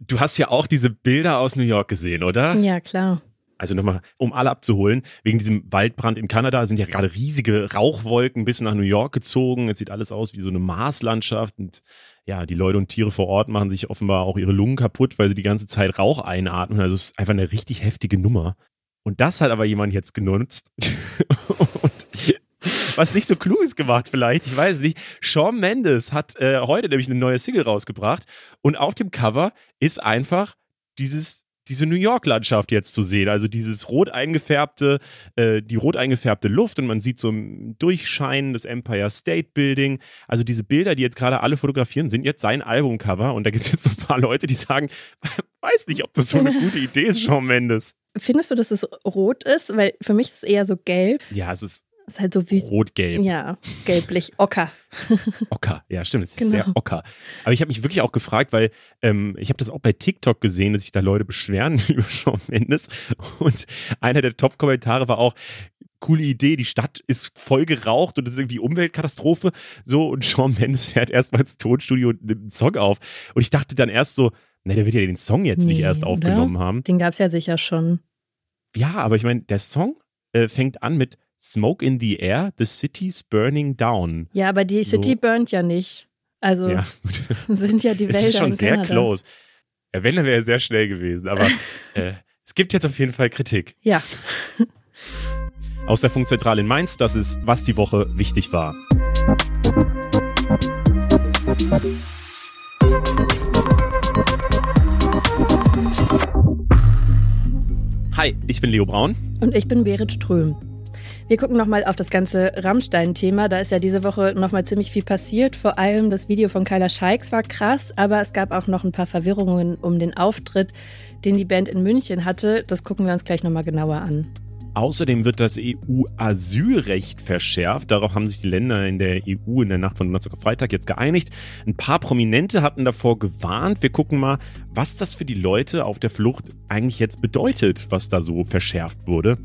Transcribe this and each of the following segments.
Du hast ja auch diese Bilder aus New York gesehen, oder? Ja, klar. Also nochmal, um alle abzuholen, wegen diesem Waldbrand in Kanada sind ja gerade riesige Rauchwolken bis nach New York gezogen. Es sieht alles aus wie so eine Marslandschaft und ja, die Leute und Tiere vor Ort machen sich offenbar auch ihre Lungen kaputt, weil sie die ganze Zeit Rauch einatmen. Also es ist einfach eine richtig heftige Nummer. Und das hat aber jemand jetzt genutzt. was nicht so klug ist gemacht vielleicht, ich weiß nicht. Shawn Mendes hat äh, heute nämlich eine neue Single rausgebracht und auf dem Cover ist einfach dieses diese New York-Landschaft jetzt zu sehen. Also dieses rot eingefärbte, äh, die rot eingefärbte Luft und man sieht so ein Durchscheinen des Empire State Building. Also diese Bilder, die jetzt gerade alle fotografieren, sind jetzt sein Albumcover. Und da gibt es jetzt so ein paar Leute, die sagen, weiß nicht, ob das so eine gute Idee ist, Shawn Mendes. Findest du, dass es rot ist? Weil für mich ist es eher so gelb. Ja, es ist ist halt so wie. Rot-gelb. Ja, gelblich. Ocker. Ocker, ja, stimmt. Es ist genau. sehr ocker. Aber ich habe mich wirklich auch gefragt, weil ähm, ich habe das auch bei TikTok gesehen, dass sich da Leute beschweren über Shawn Mendes. Und einer der Top-Kommentare war auch, coole Idee, die Stadt ist voll geraucht und es ist irgendwie Umweltkatastrophe. So, und Shawn Mendes fährt erstmal ins Tonstudio und nimmt einen Song auf. Und ich dachte dann erst so, ne, der wird ja den Song jetzt nee, nicht erst aufgenommen oder? haben. Den gab es ja sicher schon. Ja, aber ich meine, der Song äh, fängt an mit Smoke in the air, the city's burning down. Ja, aber die City so. burnt ja nicht. Also ja. sind ja die Wälder. Es ist schon sehr Kanada. close. Ja, wenn, dann wäre er sehr schnell gewesen. Aber äh, es gibt jetzt auf jeden Fall Kritik. Ja. Aus der Funkzentrale in Mainz, das ist, was die Woche wichtig war. Hi, ich bin Leo Braun. Und ich bin Berit Ström. Wir gucken nochmal auf das ganze Rammstein-Thema. Da ist ja diese Woche nochmal ziemlich viel passiert. Vor allem das Video von Kyla Scheiks war krass, aber es gab auch noch ein paar Verwirrungen um den Auftritt, den die Band in München hatte. Das gucken wir uns gleich nochmal genauer an. Außerdem wird das EU-Asylrecht verschärft. Darauf haben sich die Länder in der EU in der Nacht von Donnerstag auf Freitag jetzt geeinigt. Ein paar Prominente hatten davor gewarnt. Wir gucken mal, was das für die Leute auf der Flucht eigentlich jetzt bedeutet, was da so verschärft wurde.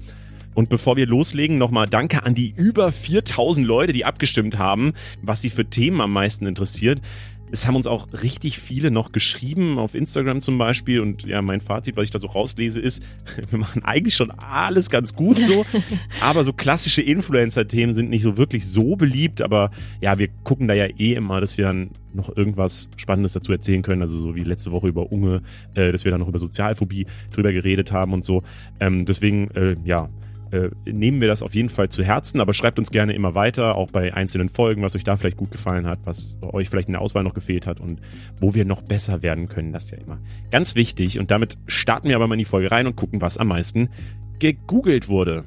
Und bevor wir loslegen, nochmal Danke an die über 4000 Leute, die abgestimmt haben, was sie für Themen am meisten interessiert. Es haben uns auch richtig viele noch geschrieben, auf Instagram zum Beispiel. Und ja, mein Fazit, was ich da so rauslese, ist, wir machen eigentlich schon alles ganz gut so. aber so klassische Influencer-Themen sind nicht so wirklich so beliebt. Aber ja, wir gucken da ja eh immer, dass wir dann noch irgendwas Spannendes dazu erzählen können. Also so wie letzte Woche über Unge, äh, dass wir dann noch über Sozialphobie drüber geredet haben und so. Ähm, deswegen, äh, ja, äh, nehmen wir das auf jeden Fall zu Herzen, aber schreibt uns gerne immer weiter, auch bei einzelnen Folgen, was euch da vielleicht gut gefallen hat, was euch vielleicht in der Auswahl noch gefehlt hat und wo wir noch besser werden können. Das ist ja immer ganz wichtig. Und damit starten wir aber mal in die Folge rein und gucken, was am meisten gegoogelt wurde.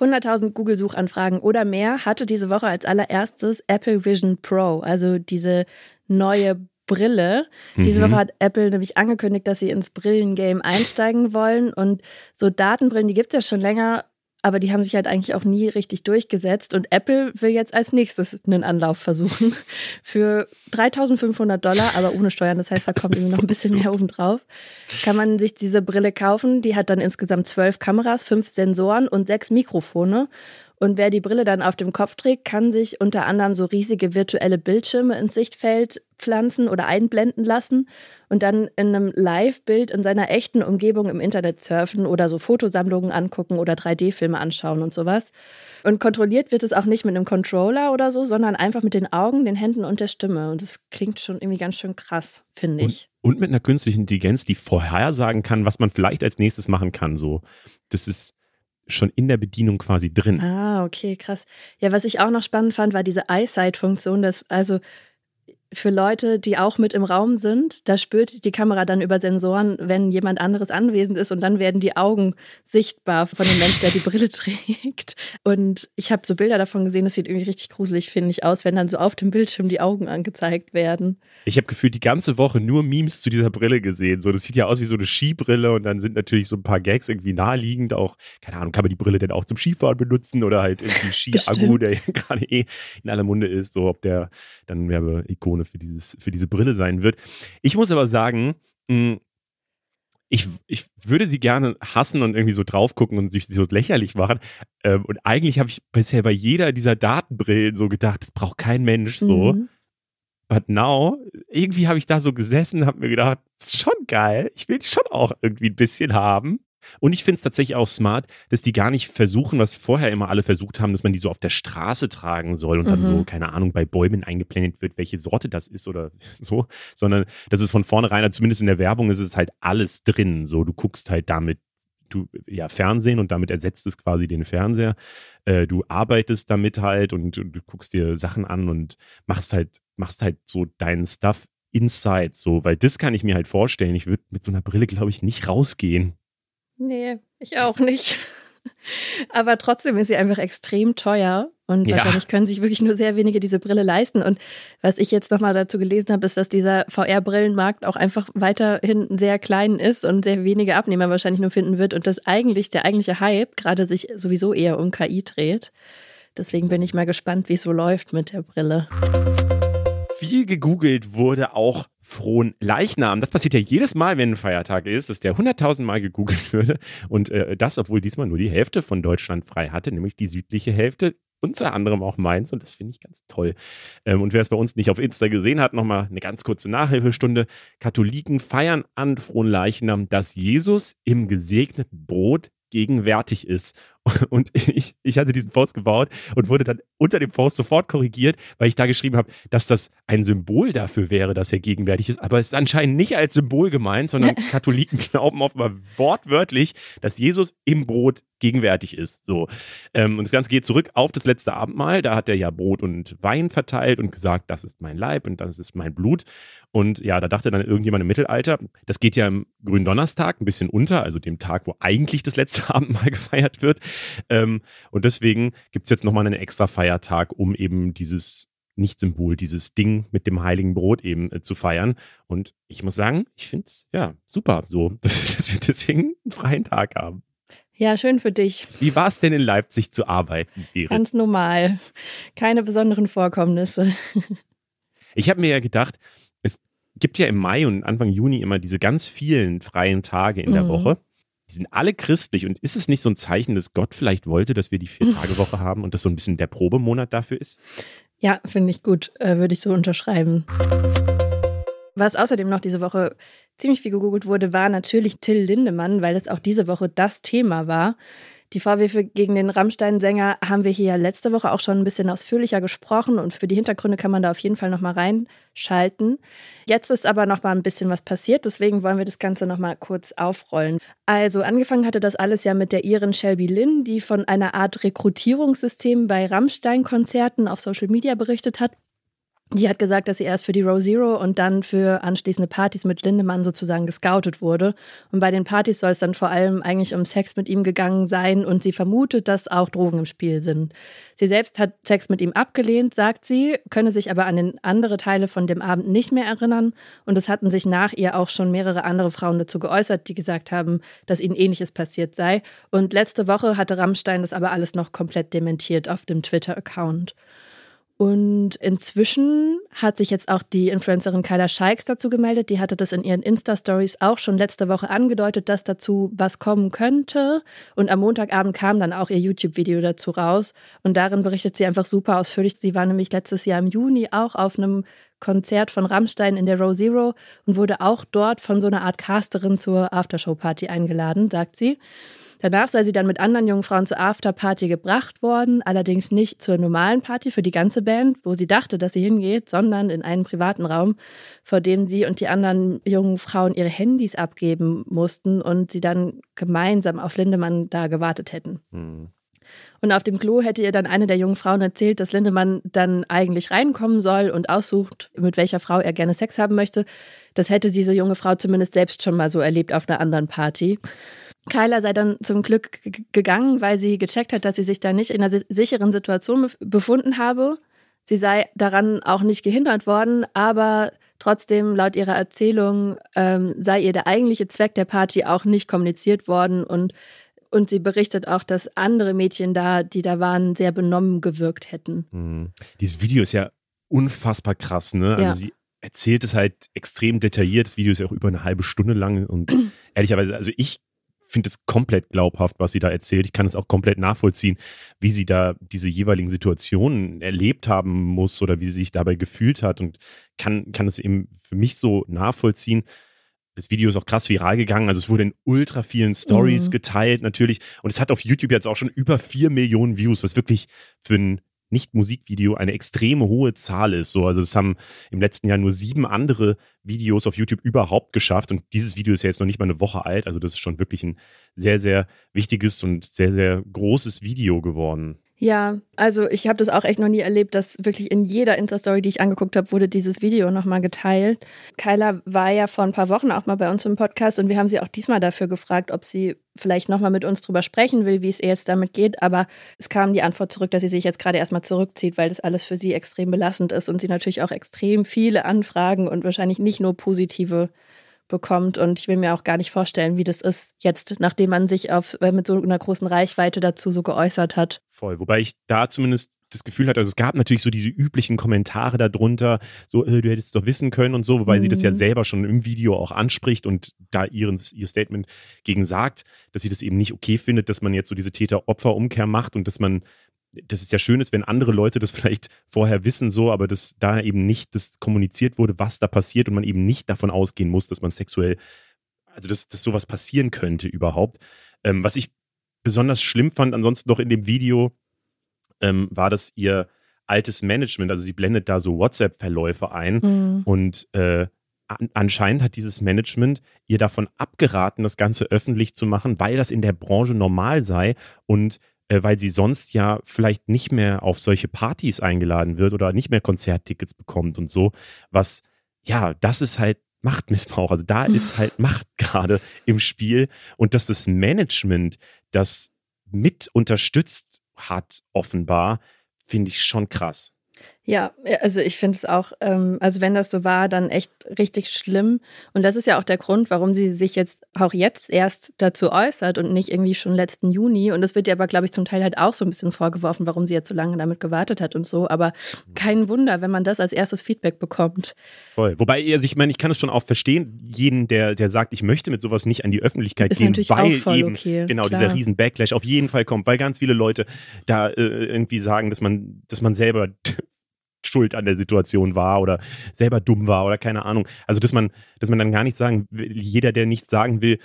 100.000 Google-Suchanfragen oder mehr hatte diese Woche als allererstes Apple Vision Pro, also diese neue Brille. Diese mhm. Woche hat Apple nämlich angekündigt, dass sie ins Brillengame einsteigen wollen. Und so Datenbrillen, die gibt es ja schon länger, aber die haben sich halt eigentlich auch nie richtig durchgesetzt. Und Apple will jetzt als nächstes einen Anlauf versuchen für 3500 Dollar, aber ohne Steuern. Das heißt, da kommt irgendwie noch ein bisschen mehr oben drauf. Kann man sich diese Brille kaufen. Die hat dann insgesamt zwölf Kameras, fünf Sensoren und sechs Mikrofone. Und wer die Brille dann auf dem Kopf trägt, kann sich unter anderem so riesige virtuelle Bildschirme ins Sichtfeld pflanzen oder einblenden lassen und dann in einem Live-Bild in seiner echten Umgebung im Internet surfen oder so Fotosammlungen angucken oder 3D-Filme anschauen und sowas. Und kontrolliert wird es auch nicht mit einem Controller oder so, sondern einfach mit den Augen, den Händen und der Stimme. Und das klingt schon irgendwie ganz schön krass, finde ich. Und, mit einer künstlichen Intelligenz, die vorhersagen kann, was man vielleicht als nächstes machen kann. So, das ist schon in der Bedienung quasi drin. Ah, okay, krass. Ja, was ich auch noch spannend fand, war diese Eyesight-Funktion, dass also für Leute, die auch mit im Raum sind. Da spürt die Kamera dann über Sensoren, wenn jemand anderes anwesend ist und dann werden die Augen sichtbar von dem Mensch, der die Brille trägt. Und ich habe so Bilder davon gesehen, das sieht irgendwie richtig gruselig, finde ich, aus, wenn dann so auf dem Bildschirm die Augen angezeigt werden. Ich habe gefühlt die ganze Woche nur Memes zu dieser Brille gesehen. So, das sieht ja aus wie so eine Skibrille und dann sind natürlich so ein paar Gags irgendwie naheliegend. Auch, keine Ahnung, kann man die Brille denn auch zum Skifahren benutzen oder halt irgendwie Ski-Akku, der gerade eh in aller Munde ist, so ob der dann Werbeikone für, dieses, für diese Brille sein wird. Ich muss aber sagen, hm, ich, ich würde sie gerne hassen und irgendwie so drauf gucken und sich so lächerlich machen. Ähm, und eigentlich habe ich bisher bei jeder dieser Datenbrillen so gedacht, das braucht kein Mensch so. Mhm. But now, irgendwie habe ich da so gesessen, habe mir gedacht, das ist schon geil. Ich will die schon auch irgendwie ein bisschen haben. Und ich finde es tatsächlich auch smart, dass die gar nicht versuchen, was vorher immer alle versucht haben, dass man die so auf der Straße tragen soll und mhm. dann so, keine Ahnung, bei Bäumen eingeblendet wird, welche Sorte das ist oder so, sondern das ist von vornherein, also zumindest in der Werbung ist es halt alles drin. So, du guckst halt damit du ja Fernsehen und damit ersetzt es quasi den Fernseher. Äh, du arbeitest damit halt und, und, du guckst dir Sachen an und machst halt, machst halt so deinen Stuff inside, so, weil das kann ich mir halt vorstellen. Ich würde mit so einer Brille, glaube ich, nicht rausgehen. Nee, ich auch nicht. Aber trotzdem ist sie einfach extrem teuer und ja. wahrscheinlich können sich wirklich nur sehr wenige diese Brille leisten. Und was ich jetzt nochmal dazu gelesen habe, ist, dass dieser VR-Brillenmarkt auch einfach weiterhin sehr klein ist und sehr wenige Abnehmer wahrscheinlich nur finden wird und dass eigentlich der eigentliche Hype gerade sich sowieso eher um KI dreht. Deswegen bin ich mal gespannt, wie es so läuft mit der Brille viel gegoogelt wurde auch frohen Leichnam. Das passiert ja jedes Mal, wenn ein Feiertag ist, dass der 100.000 Mal gegoogelt würde. Und äh, das, obwohl diesmal nur die Hälfte von Deutschland frei hatte, nämlich die südliche Hälfte. Unter anderem auch Mainz und das finde ich ganz toll. Ähm, und wer es bei uns nicht auf Insta gesehen hat, nochmal eine ganz kurze Nachhilfestunde. Katholiken feiern an frohen Leichnam, dass Jesus im gesegneten Brot gegenwärtig ist. Und ich, ich hatte diesen Post gebaut und wurde dann unter dem Post sofort korrigiert, weil ich da geschrieben habe, dass das ein Symbol dafür wäre, dass er gegenwärtig ist. Aber es ist anscheinend nicht als Symbol gemeint, sondern Katholiken glauben offenbar wortwörtlich, dass Jesus im Brot gegenwärtig ist. So. Ähm, und das Ganze geht zurück auf das letzte Abendmahl. Da hat er ja Brot und Wein verteilt und gesagt, das ist mein Leib und das ist mein Blut. Und ja, da dachte dann irgendjemand im Mittelalter, das geht ja im Gründonnerstag ein bisschen unter, also dem Tag, wo eigentlich das letzte Abendmahl gefeiert wird. Ähm, und deswegen gibt es jetzt nochmal einen extra Feiertag, um eben dieses Nicht-Symbol, dieses Ding mit dem heiligen Brot eben äh, zu feiern. Und ich muss sagen, ich finde es ja super so, dass wir deswegen einen freien Tag haben. Ja, schön für dich. Wie war es denn in Leipzig zu arbeiten? Berit? Ganz normal. Keine besonderen Vorkommnisse. Ich habe mir ja gedacht, es gibt ja im Mai und Anfang Juni immer diese ganz vielen freien Tage in der mhm. Woche. Die sind alle christlich und ist es nicht so ein Zeichen, dass Gott vielleicht wollte, dass wir die Vier-Tage-Woche haben und das so ein bisschen der Probemonat dafür ist? Ja, finde ich gut. Äh, Würde ich so unterschreiben. Was außerdem noch diese Woche ziemlich viel gegoogelt wurde, war natürlich Till Lindemann, weil es auch diese Woche das Thema war. Die Vorwürfe gegen den Rammstein-Sänger haben wir hier letzte Woche auch schon ein bisschen ausführlicher gesprochen und für die Hintergründe kann man da auf jeden Fall nochmal reinschalten. Jetzt ist aber nochmal ein bisschen was passiert, deswegen wollen wir das Ganze nochmal kurz aufrollen. Also angefangen hatte das alles ja mit der Iren Shelby Lynn, die von einer Art Rekrutierungssystem bei Rammstein-Konzerten auf Social Media berichtet hat. Die hat gesagt, dass sie erst für die Row Zero und dann für anschließende Partys mit Lindemann sozusagen gescoutet wurde. Und bei den Partys soll es dann vor allem eigentlich um Sex mit ihm gegangen sein und sie vermutet, dass auch Drogen im Spiel sind. Sie selbst hat Sex mit ihm abgelehnt, sagt sie, könne sich aber an den andere Teile von dem Abend nicht mehr erinnern. Und es hatten sich nach ihr auch schon mehrere andere Frauen dazu geäußert, die gesagt haben, dass ihnen ähnliches passiert sei. Und letzte Woche hatte Rammstein das aber alles noch komplett dementiert auf dem Twitter-Account. Und inzwischen hat sich jetzt auch die Influencerin Kyla Scheiks dazu gemeldet. Die hatte das in ihren Insta-Stories auch schon letzte Woche angedeutet, dass dazu was kommen könnte. Und am Montagabend kam dann auch ihr YouTube-Video dazu raus. Und darin berichtet sie einfach super ausführlich. Sie war nämlich letztes Jahr im Juni auch auf einem Konzert von Rammstein in der Row Zero und wurde auch dort von so einer Art Casterin zur Aftershow-Party eingeladen, sagt sie. Danach sei sie dann mit anderen jungen Frauen zur Afterparty gebracht worden, allerdings nicht zur normalen Party für die ganze Band, wo sie dachte, dass sie hingeht, sondern in einen privaten Raum, vor dem sie und die anderen jungen Frauen ihre Handys abgeben mussten und sie dann gemeinsam auf Lindemann da gewartet hätten. Mhm. Und auf dem Klo hätte ihr dann eine der jungen Frauen erzählt, dass Lindemann dann eigentlich reinkommen soll und aussucht, mit welcher Frau er gerne Sex haben möchte. Das hätte diese junge Frau zumindest selbst schon mal so erlebt auf einer anderen Party. Kyla sei dann zum Glück gegangen, weil sie gecheckt hat, dass sie sich da nicht in einer sicheren Situation befunden habe. Sie sei daran auch nicht gehindert worden, aber trotzdem, laut ihrer Erzählung, ähm, sei ihr der eigentliche Zweck der Party auch nicht kommuniziert worden und, und sie berichtet auch, dass andere Mädchen da, die da waren, sehr benommen gewirkt hätten. Mhm. Dieses Video ist ja unfassbar krass, ne? Also ja. sie erzählt es halt extrem detailliert. Das Video ist ja auch über eine halbe Stunde lang und ehrlicherweise, also ich finde es komplett glaubhaft, was sie da erzählt. Ich kann es auch komplett nachvollziehen, wie sie da diese jeweiligen Situationen erlebt haben muss oder wie sie sich dabei gefühlt hat und kann, kann es eben für mich so nachvollziehen. Das Video ist auch krass viral gegangen. Also es wurde in ultra vielen Stories mhm. geteilt natürlich. Und es hat auf YouTube jetzt auch schon über vier Millionen Views, was wirklich für ein nicht-Musikvideo eine extrem hohe Zahl ist. So, also das haben im letzten Jahr nur sieben andere Videos auf YouTube überhaupt geschafft. Und dieses Video ist ja jetzt noch nicht mal eine Woche alt. Also das ist schon wirklich ein sehr, sehr wichtiges und sehr, sehr großes Video geworden. Ja, also ich habe das auch echt noch nie erlebt, dass wirklich in jeder Insta-Story, die ich angeguckt habe, wurde dieses Video nochmal geteilt. Kyla war ja vor ein paar Wochen auch mal bei uns im Podcast und wir haben sie auch diesmal dafür gefragt, ob sie vielleicht nochmal mit uns drüber sprechen will, wie es ihr jetzt damit geht. Aber es kam die Antwort zurück, dass sie sich jetzt gerade erstmal zurückzieht, weil das alles für sie extrem belastend ist und sie natürlich auch extrem viele Anfragen und wahrscheinlich nicht nur positive bekommt. Und ich will mir auch gar nicht vorstellen, wie das ist jetzt, nachdem man sich auf, äh, mit so einer großen Reichweite dazu so geäußert hat. Voll. Wobei ich da zumindest das Gefühl hatte, also es gab natürlich so diese üblichen Kommentare darunter, so, äh, du hättest es doch wissen können und so, wobei mhm. sie das ja mhm. selber schon im Video auch anspricht und da ihren, ihr Statement gegen sagt, dass sie das eben nicht okay findet, dass man jetzt so diese Täter-Opfer-Umkehr macht und dass man dass es ja schön ist, wenn andere Leute das vielleicht vorher wissen, so, aber dass da eben nicht das kommuniziert wurde, was da passiert und man eben nicht davon ausgehen muss, dass man sexuell, also dass, dass sowas passieren könnte überhaupt. Ähm, was ich besonders schlimm fand, ansonsten noch in dem Video, ähm, war, dass ihr altes Management, also sie blendet da so WhatsApp-Verläufe ein mhm. und äh, anscheinend hat dieses Management ihr davon abgeraten, das Ganze öffentlich zu machen, weil das in der Branche normal sei und äh, weil sie sonst ja vielleicht nicht mehr auf solche Partys eingeladen wird oder nicht mehr Konzerttickets bekommt und so. Was, ja, das ist halt Machtmissbrauch. Also da ist halt Macht gerade im Spiel und dass das Management das mit unterstützt hat, offenbar, finde ich schon krass. Ja, also ich finde es auch, ähm, also wenn das so war, dann echt richtig schlimm. Und das ist ja auch der Grund, warum sie sich jetzt auch jetzt erst dazu äußert und nicht irgendwie schon letzten Juni. Und das wird ihr aber, glaube ich, zum Teil halt auch so ein bisschen vorgeworfen, warum sie jetzt so lange damit gewartet hat und so. Aber kein Wunder, wenn man das als erstes Feedback bekommt. Voll. Wobei, also ich meine, ich kann es schon auch verstehen, jeden, der, der sagt, ich möchte mit sowas nicht an die Öffentlichkeit ist gehen, weil eben okay, genau klar. dieser riesen Backlash auf jeden Fall kommt, weil ganz viele Leute da äh, irgendwie sagen, dass man, dass man selber schuld an der Situation war oder selber dumm war oder keine Ahnung. Also, dass man, dass man dann gar nicht sagen, jeder, der nichts sagen will,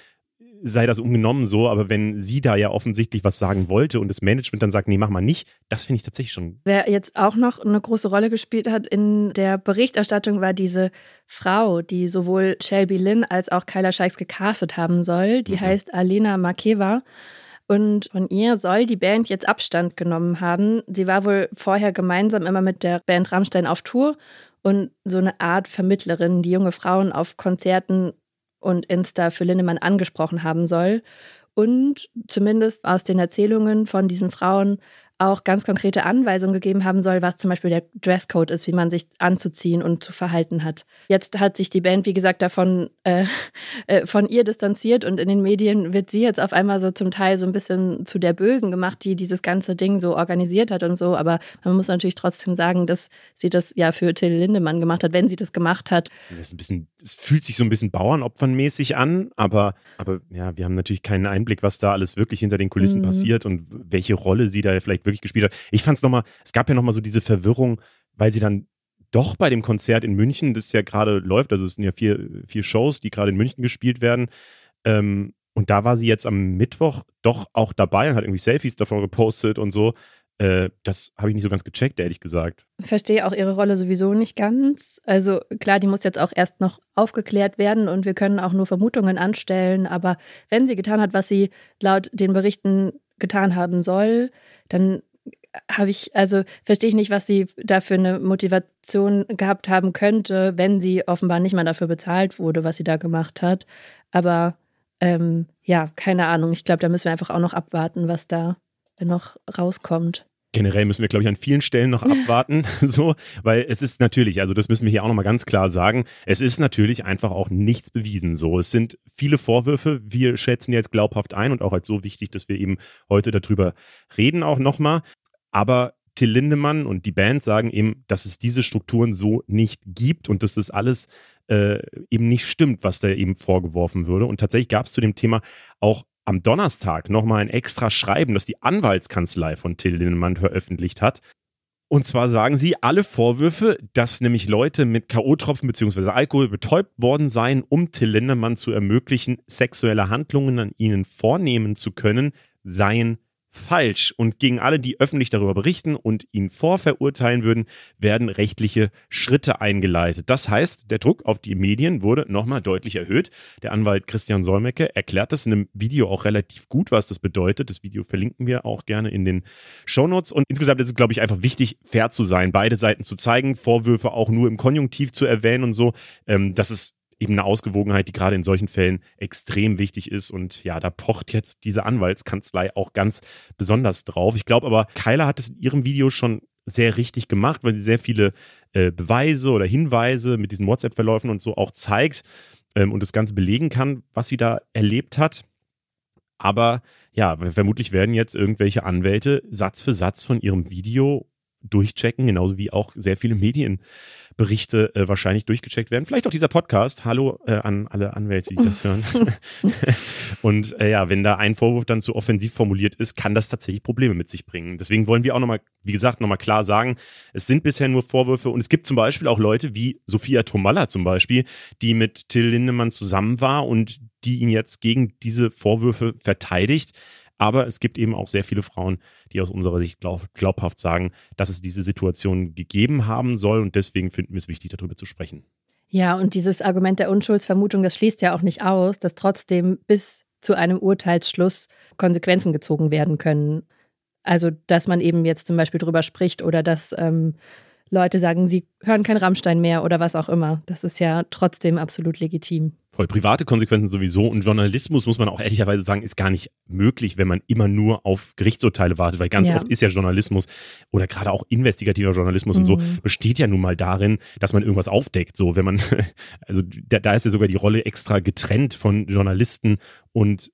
sei das ungenommen so, aber wenn sie da ja offensichtlich was sagen wollte und das Management dann sagt, nee, mach mal nicht, das finde ich tatsächlich schon. Wer jetzt auch noch eine große Rolle gespielt hat in der Berichterstattung, war diese Frau, die sowohl Shelby Lynn als auch Kyla Scheiks gecastet haben soll. Die mhm. heißt Alena Makeva. Und von ihr soll die Band jetzt Abstand genommen haben. Sie war wohl vorher gemeinsam immer mit der Band Rammstein auf Tour und so eine Art Vermittlerin, die junge Frauen auf Konzerten und Insta für Lindemann angesprochen haben soll. Und zumindest aus den Erzählungen von diesen Frauen auch ganz konkrete Anweisungen gegeben haben soll, was zum Beispiel der Dresscode ist, wie man sich anzuziehen und zu verhalten hat. Jetzt hat sich die Band, wie gesagt, davon äh, äh, von ihr distanziert und in den Medien wird sie jetzt auf einmal so zum Teil so ein bisschen zu der Bösen gemacht, die dieses ganze Ding so organisiert hat und so. Aber man muss natürlich trotzdem sagen, dass sie das ja für Till Lindemann gemacht hat, wenn sie das gemacht hat. Das ein bisschen, es fühlt sich so ein bisschen Bauernopfernmäßig an, aber, aber ja, wir haben natürlich keinen Einblick, was da alles wirklich hinter den Kulissen mhm. passiert und welche Rolle sie da vielleicht wirklich gespielt hat. Ich fand es nochmal, es gab ja nochmal so diese Verwirrung, weil sie dann doch bei dem Konzert in München, das ja gerade läuft, also es sind ja vier, vier Shows, die gerade in München gespielt werden. Ähm, und da war sie jetzt am Mittwoch doch auch dabei und hat irgendwie Selfies davon gepostet und so. Äh, das habe ich nicht so ganz gecheckt, ehrlich gesagt. Ich verstehe auch ihre Rolle sowieso nicht ganz. Also klar, die muss jetzt auch erst noch aufgeklärt werden und wir können auch nur Vermutungen anstellen. Aber wenn sie getan hat, was sie laut den Berichten getan haben soll, dann habe ich, also verstehe ich nicht, was sie da für eine Motivation gehabt haben könnte, wenn sie offenbar nicht mal dafür bezahlt wurde, was sie da gemacht hat. Aber ähm, ja, keine Ahnung. Ich glaube, da müssen wir einfach auch noch abwarten, was da noch rauskommt. Generell müssen wir, glaube ich, an vielen Stellen noch abwarten, so, weil es ist natürlich, also das müssen wir hier auch nochmal ganz klar sagen, es ist natürlich einfach auch nichts bewiesen. So, es sind viele Vorwürfe, wir schätzen jetzt glaubhaft ein und auch als so wichtig, dass wir eben heute darüber reden auch nochmal. Aber Till Lindemann und die Band sagen eben, dass es diese Strukturen so nicht gibt und dass das alles äh, eben nicht stimmt, was da eben vorgeworfen würde. Und tatsächlich gab es zu dem Thema auch am Donnerstag nochmal ein extra Schreiben, das die Anwaltskanzlei von Till Lindemann veröffentlicht hat. Und zwar sagen sie, alle Vorwürfe, dass nämlich Leute mit K.O.-Tropfen bzw. Alkohol betäubt worden seien, um Till Lindemann zu ermöglichen, sexuelle Handlungen an ihnen vornehmen zu können, seien falsch. Und gegen alle, die öffentlich darüber berichten und ihn vorverurteilen würden, werden rechtliche Schritte eingeleitet. Das heißt, der Druck auf die Medien wurde nochmal deutlich erhöht. Der Anwalt Christian Solmecke erklärt das in einem Video auch relativ gut, was das bedeutet. Das Video verlinken wir auch gerne in den Shownotes. Und insgesamt ist es, glaube ich, einfach wichtig, fair zu sein, beide Seiten zu zeigen, Vorwürfe auch nur im Konjunktiv zu erwähnen und so. Ähm, das ist eben eine Ausgewogenheit, die gerade in solchen Fällen extrem wichtig ist. Und ja, da pocht jetzt diese Anwaltskanzlei auch ganz besonders drauf. Ich glaube aber, Kyla hat es in ihrem Video schon sehr richtig gemacht, weil sie sehr viele äh, Beweise oder Hinweise mit diesen WhatsApp-Verläufen und so auch zeigt ähm, und das Ganze belegen kann, was sie da erlebt hat. Aber ja, vermutlich werden jetzt irgendwelche Anwälte Satz für Satz von ihrem Video durchchecken, genauso wie auch sehr viele Medienberichte äh, wahrscheinlich durchgecheckt werden. Vielleicht auch dieser Podcast. Hallo äh, an alle Anwälte, die das hören. und äh, ja, wenn da ein Vorwurf dann zu offensiv formuliert ist, kann das tatsächlich Probleme mit sich bringen. Deswegen wollen wir auch nochmal, wie gesagt, nochmal klar sagen, es sind bisher nur Vorwürfe und es gibt zum Beispiel auch Leute wie Sophia Tomalla zum Beispiel, die mit Till Lindemann zusammen war und die ihn jetzt gegen diese Vorwürfe verteidigt. Aber es gibt eben auch sehr viele Frauen, die aus unserer Sicht glaub, glaubhaft sagen, dass es diese Situation gegeben haben soll. Und deswegen finden wir es wichtig, darüber zu sprechen. Ja, und dieses Argument der Unschuldsvermutung, das schließt ja auch nicht aus, dass trotzdem bis zu einem Urteilsschluss Konsequenzen gezogen werden können. Also, dass man eben jetzt zum Beispiel drüber spricht oder dass ähm, Leute sagen, sie hören kein Rammstein mehr oder was auch immer. Das ist ja trotzdem absolut legitim. Voll private Konsequenzen sowieso und Journalismus muss man auch ehrlicherweise sagen, ist gar nicht möglich, wenn man immer nur auf Gerichtsurteile wartet, weil ganz ja. oft ist ja Journalismus oder gerade auch investigativer Journalismus mhm. und so mhm. besteht ja nun mal darin, dass man irgendwas aufdeckt. So, wenn man, also da, da ist ja sogar die Rolle extra getrennt von Journalisten und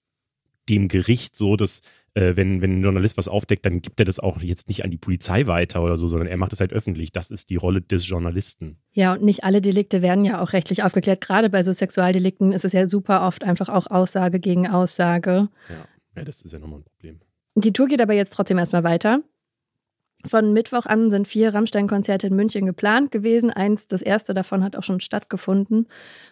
dem Gericht so, dass äh, wenn, wenn ein Journalist was aufdeckt, dann gibt er das auch jetzt nicht an die Polizei weiter oder so, sondern er macht es halt öffentlich. Das ist die Rolle des Journalisten. Ja, und nicht alle Delikte werden ja auch rechtlich aufgeklärt. Gerade bei so Sexualdelikten ist es ja super oft einfach auch Aussage gegen Aussage. Ja, ja das ist ja nochmal ein Problem. Die Tour geht aber jetzt trotzdem erstmal weiter. Von Mittwoch an sind vier Rammstein-Konzerte in München geplant gewesen. Eins, das erste davon hat auch schon stattgefunden.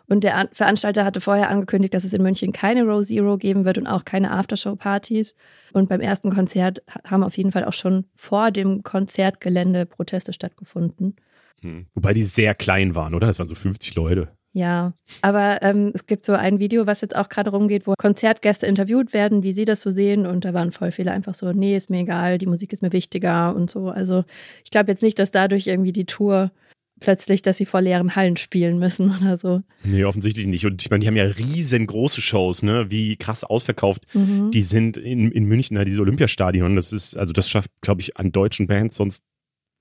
Und der Veranstalter hatte vorher angekündigt, dass es in München keine Row Zero geben wird und auch keine Aftershow-Partys. Und beim ersten Konzert haben auf jeden Fall auch schon vor dem Konzertgelände Proteste stattgefunden. Hm. Wobei die sehr klein waren, oder? Das waren so 50 Leute. Ja, aber ähm, es gibt so ein Video, was jetzt auch gerade rumgeht, wo Konzertgäste interviewt werden, wie sie das so sehen. Und da waren voll viele einfach so, nee, ist mir egal, die Musik ist mir wichtiger und so. Also ich glaube jetzt nicht, dass dadurch irgendwie die Tour plötzlich, dass sie vor leeren Hallen spielen müssen oder so. Nee, offensichtlich nicht. Und ich meine, die haben ja riesengroße Shows, ne? Wie krass ausverkauft. Mhm. Die sind in, in München, ja, dieses Olympiastadion. Das ist, also das schafft, glaube ich, an deutschen Bands sonst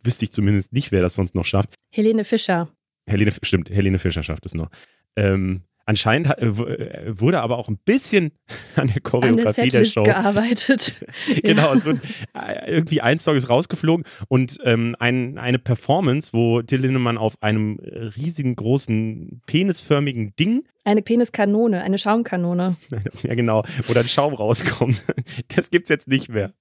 wüsste ich zumindest nicht, wer das sonst noch schafft. Helene Fischer Helene, stimmt, Helene Fischer schafft es noch. Ähm, anscheinend hat, äh, wurde aber auch ein bisschen an der Choreografie an der, der Show gearbeitet. genau, es wird äh, irgendwie ein Song ist rausgeflogen und ähm, ein, eine Performance, wo Till Lindemann auf einem riesigen großen penisförmigen Ding eine Peniskanone, eine Schaumkanone. Ja, genau, wo dann Schaum rauskommt. Das gibt's jetzt nicht mehr.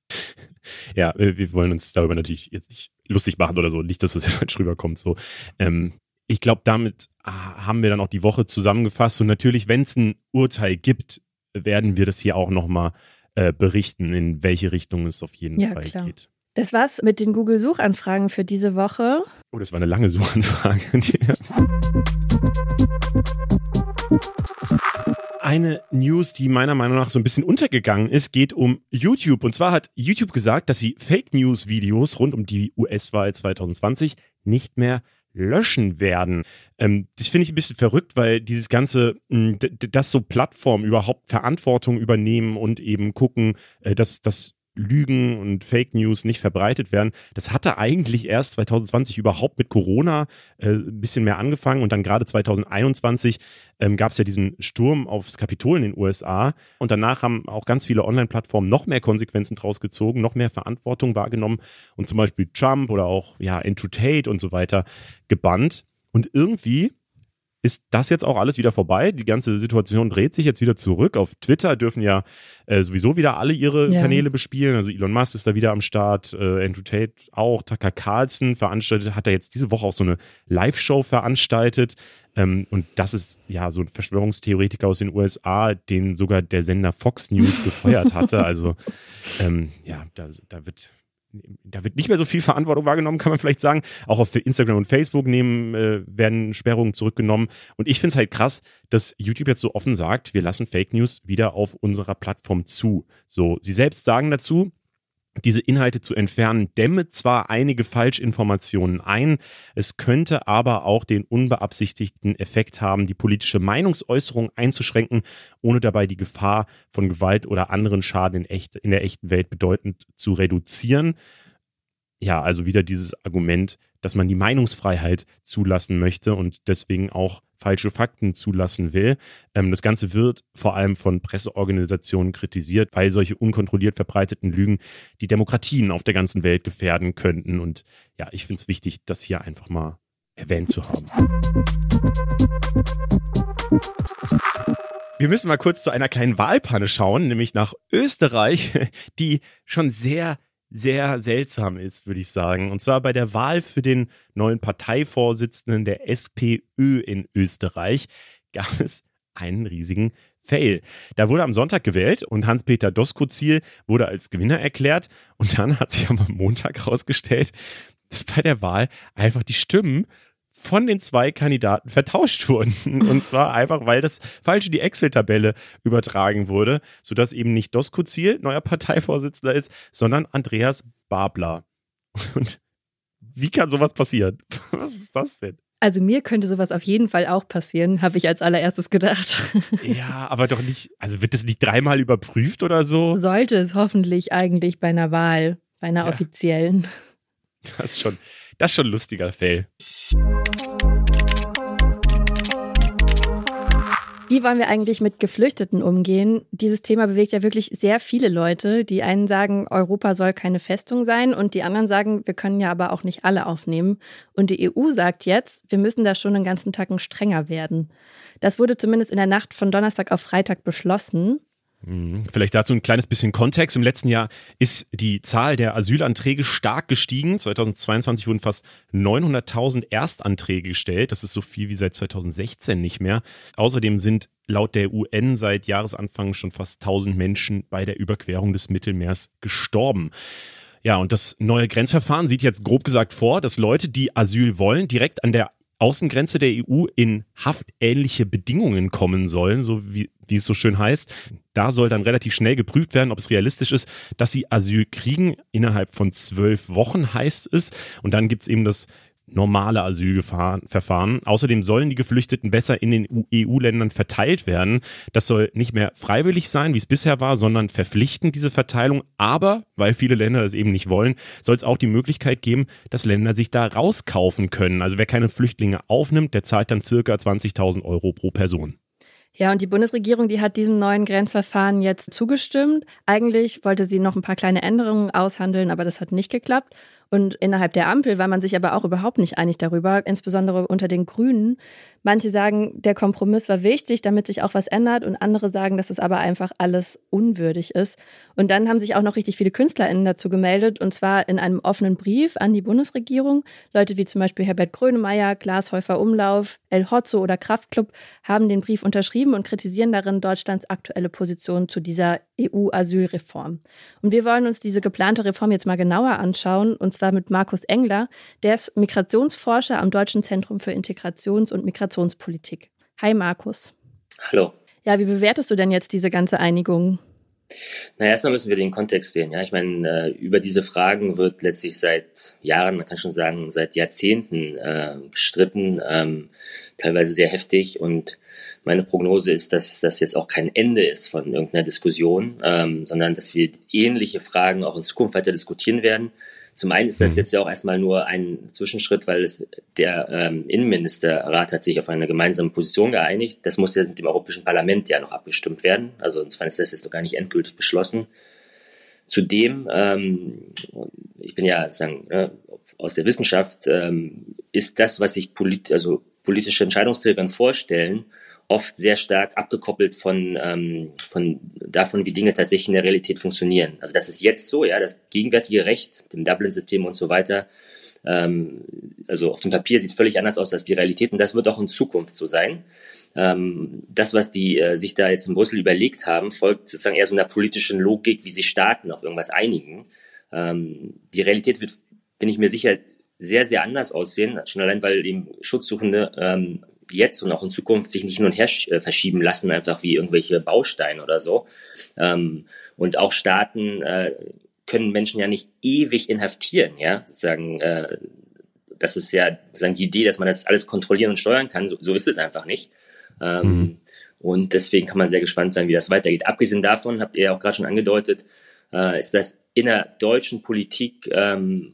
Ja, wir wollen uns darüber natürlich jetzt nicht lustig machen oder so. Nicht, dass das jetzt falsch rüberkommt. So. Ähm, ich glaube, damit haben wir dann auch die Woche zusammengefasst. Und natürlich, wenn es ein Urteil gibt, werden wir das hier auch nochmal äh, berichten, in welche Richtung es auf jeden ja, Fall klar. geht. Das war's mit den Google-Suchanfragen für diese Woche. Oh, das war eine lange Suchanfrage. Eine News, die meiner Meinung nach so ein bisschen untergegangen ist, geht um YouTube. Und zwar hat YouTube gesagt, dass sie Fake News-Videos rund um die US-Wahl 2020 nicht mehr löschen werden. Ähm, das finde ich ein bisschen verrückt, weil dieses ganze, mh, dass so Plattformen überhaupt Verantwortung übernehmen und eben gucken, äh, dass das Lügen und Fake News nicht verbreitet werden. Das hatte eigentlich erst 2020 überhaupt mit Corona äh, ein bisschen mehr angefangen und dann gerade 2021 ähm, gab es ja diesen Sturm aufs Kapitol in den USA und danach haben auch ganz viele Online-Plattformen noch mehr Konsequenzen draus gezogen, noch mehr Verantwortung wahrgenommen und zum Beispiel Trump oder auch ja Tate und so weiter gebannt. Und irgendwie ist das jetzt auch alles wieder vorbei. Die ganze Situation dreht sich jetzt wieder zurück. Auf Twitter dürfen ja äh, sowieso wieder alle ihre ja. Kanäle bespielen. Also Elon Musk ist da wieder am Start, äh, Andrew Tate auch, Tucker Carlson veranstaltet, hat er jetzt diese Woche auch so eine Live-Show veranstaltet. Ähm, und das ist ja so ein Verschwörungstheoretiker aus den USA, den sogar der Sender Fox News gefeuert hatte. Also ähm, ja, da, da wird da wird nicht mehr so viel Verantwortung wahrgenommen, kann man vielleicht sagen. Auch auf Instagram und Facebook nehmen, äh, werden Sperrungen zurückgenommen. Und ich finde es halt krass, dass YouTube jetzt so offen sagt, wir lassen Fake News wieder auf unserer Plattform zu. So, sie selbst sagen dazu, diese Inhalte zu entfernen, dämme zwar einige Falschinformationen ein, es könnte aber auch den unbeabsichtigten Effekt haben, die politische Meinungsäußerung einzuschränken, ohne dabei die Gefahr von Gewalt oder anderen Schaden in, echt, in der echten Welt bedeutend zu reduzieren. Ja, also wieder dieses Argument, dass man die Meinungsfreiheit zulassen möchte und deswegen auch falsche Fakten zulassen will. Ähm, das Ganze wird vor allem von Presseorganisationen kritisiert, weil solche unkontrolliert verbreiteten Lügen die Demokratien auf der ganzen Welt gefährden könnten. Und ja, ich finde es wichtig, das hier einfach mal erwähnt zu haben. Wir müssen mal kurz zu einer kleinen Wahlpanne schauen, nämlich nach Österreich, die schon sehr sehr seltsam ist, würde ich sagen. Und zwar bei der Wahl für den neuen Parteivorsitzenden der SPÖ in Österreich gab es einen riesigen Fail. Da wurde am Sonntag gewählt und Hans-Peter Doskozil wurde als Gewinner erklärt. Und dann hat sich am Montag herausgestellt, dass bei der Wahl einfach die Stimmen von den zwei Kandidaten vertauscht wurden. Und zwar einfach, weil das falsch in die Excel-Tabelle übertragen wurde, sodass eben nicht Dosko Ziel neuer Parteivorsitzender ist, sondern Andreas Babler. Und wie kann sowas passieren? Was ist das denn? Also mir könnte sowas auf jeden Fall auch passieren, habe ich als allererstes gedacht. Ja, aber doch nicht, also wird das nicht dreimal überprüft oder so? Sollte es hoffentlich eigentlich bei einer Wahl, bei einer ja. offiziellen. Das ist schon, das ist schon ein lustiger Fail. Wie wollen wir eigentlich mit Geflüchteten umgehen? Dieses Thema bewegt ja wirklich sehr viele Leute. Die einen sagen, Europa soll keine Festung sein und die anderen sagen, wir können ja aber auch nicht alle aufnehmen. Und die EU sagt jetzt, wir müssen da schon den ganzen Tag strenger werden. Das wurde zumindest in der Nacht von Donnerstag auf Freitag beschlossen. Mhm. Vielleicht dazu ein kleines bisschen Kontext. Im letzten Jahr ist die Zahl der Asylanträge stark gestiegen. 2022 wurden fast 900.000 Erstanträge gestellt. Das ist so viel wie seit 2016 nicht mehr. Außerdem sind laut der UN seit Jahresanfang schon fast 1000 Menschen bei der Überquerung des Mittelmeers gestorben. Ja, und das neue Grenzverfahren sieht jetzt grob gesagt vor, dass Leute, die Asyl wollen, direkt an der Außengrenze der EU in haftähnliche Bedingungen kommen sollen, so wie, wie es so schön heißt. Da soll dann relativ schnell geprüft werden, ob es realistisch ist, dass sie Asyl kriegen. Innerhalb von zwölf Wochen heißt es. Und dann gibt es eben das normale Asylverfahren. Außerdem sollen die Geflüchteten besser in den EU-Ländern verteilt werden. Das soll nicht mehr freiwillig sein, wie es bisher war, sondern verpflichtend, diese Verteilung. Aber, weil viele Länder das eben nicht wollen, soll es auch die Möglichkeit geben, dass Länder sich da rauskaufen können. Also wer keine Flüchtlinge aufnimmt, der zahlt dann circa 20.000 Euro pro Person. Ja, und die Bundesregierung, die hat diesem neuen Grenzverfahren jetzt zugestimmt. Eigentlich wollte sie noch ein paar kleine Änderungen aushandeln, aber das hat nicht geklappt. Und innerhalb der Ampel war man sich aber auch überhaupt nicht einig darüber, insbesondere unter den Grünen. Manche sagen, der Kompromiss war wichtig, damit sich auch was ändert. Und andere sagen, dass es aber einfach alles unwürdig ist. Und dann haben sich auch noch richtig viele KünstlerInnen dazu gemeldet. Und zwar in einem offenen Brief an die Bundesregierung. Leute wie zum Beispiel Herbert Grönemeyer, Glashäufer Umlauf, El Hotzo oder Kraftklub haben den Brief unterschrieben und kritisieren darin Deutschlands aktuelle Position zu dieser EU-Asylreform. Und wir wollen uns diese geplante Reform jetzt mal genauer anschauen. Und zwar mit Markus Engler. Der ist Migrationsforscher am Deutschen Zentrum für Integrations- und Migrationspolitik. Hi Markus. Hallo. Ja, wie bewertest du denn jetzt diese ganze Einigung? Na, erstmal müssen wir den Kontext sehen. Ja, ich meine, äh, über diese Fragen wird letztlich seit Jahren, man kann schon sagen, seit Jahrzehnten äh, gestritten, ähm, teilweise sehr heftig. Und meine Prognose ist, dass das jetzt auch kein Ende ist von irgendeiner Diskussion, ähm, sondern dass wir ähnliche Fragen auch in Zukunft weiter diskutieren werden. Zum einen ist das mhm. jetzt ja auch erstmal nur ein Zwischenschritt, weil es, der ähm, Innenministerrat hat sich auf eine gemeinsame Position geeinigt. Das muss ja mit dem Europäischen Parlament ja noch abgestimmt werden. Also insofern ist das jetzt noch gar nicht endgültig beschlossen. Zudem, ähm, ich bin ja sagen, äh, aus der Wissenschaft, ähm, ist das, was sich polit also politische Entscheidungsträgerinnen vorstellen, oft sehr stark abgekoppelt von, ähm, von davon, wie Dinge tatsächlich in der Realität funktionieren. Also das ist jetzt so, ja, das gegenwärtige Recht, dem Dublin-System und so weiter, ähm, also auf dem Papier sieht völlig anders aus als die Realität und das wird auch in Zukunft so sein. Ähm, das, was die äh, sich da jetzt in Brüssel überlegt haben, folgt sozusagen eher so einer politischen Logik, wie sie Staaten auf irgendwas einigen. Ähm, die Realität wird, bin ich mir sicher, sehr, sehr anders aussehen, schon allein, weil eben Schutzsuchende ähm, jetzt und auch in Zukunft sich nicht nur und her äh, verschieben lassen, einfach wie irgendwelche Bausteine oder so. Ähm, und auch Staaten äh, können Menschen ja nicht ewig inhaftieren, ja, sozusagen, äh, das ist ja sozusagen die Idee, dass man das alles kontrollieren und steuern kann, so, so ist es einfach nicht. Ähm, mhm. Und deswegen kann man sehr gespannt sein, wie das weitergeht. Abgesehen davon, habt ihr ja auch gerade schon angedeutet, äh, ist das in der deutschen Politik ähm,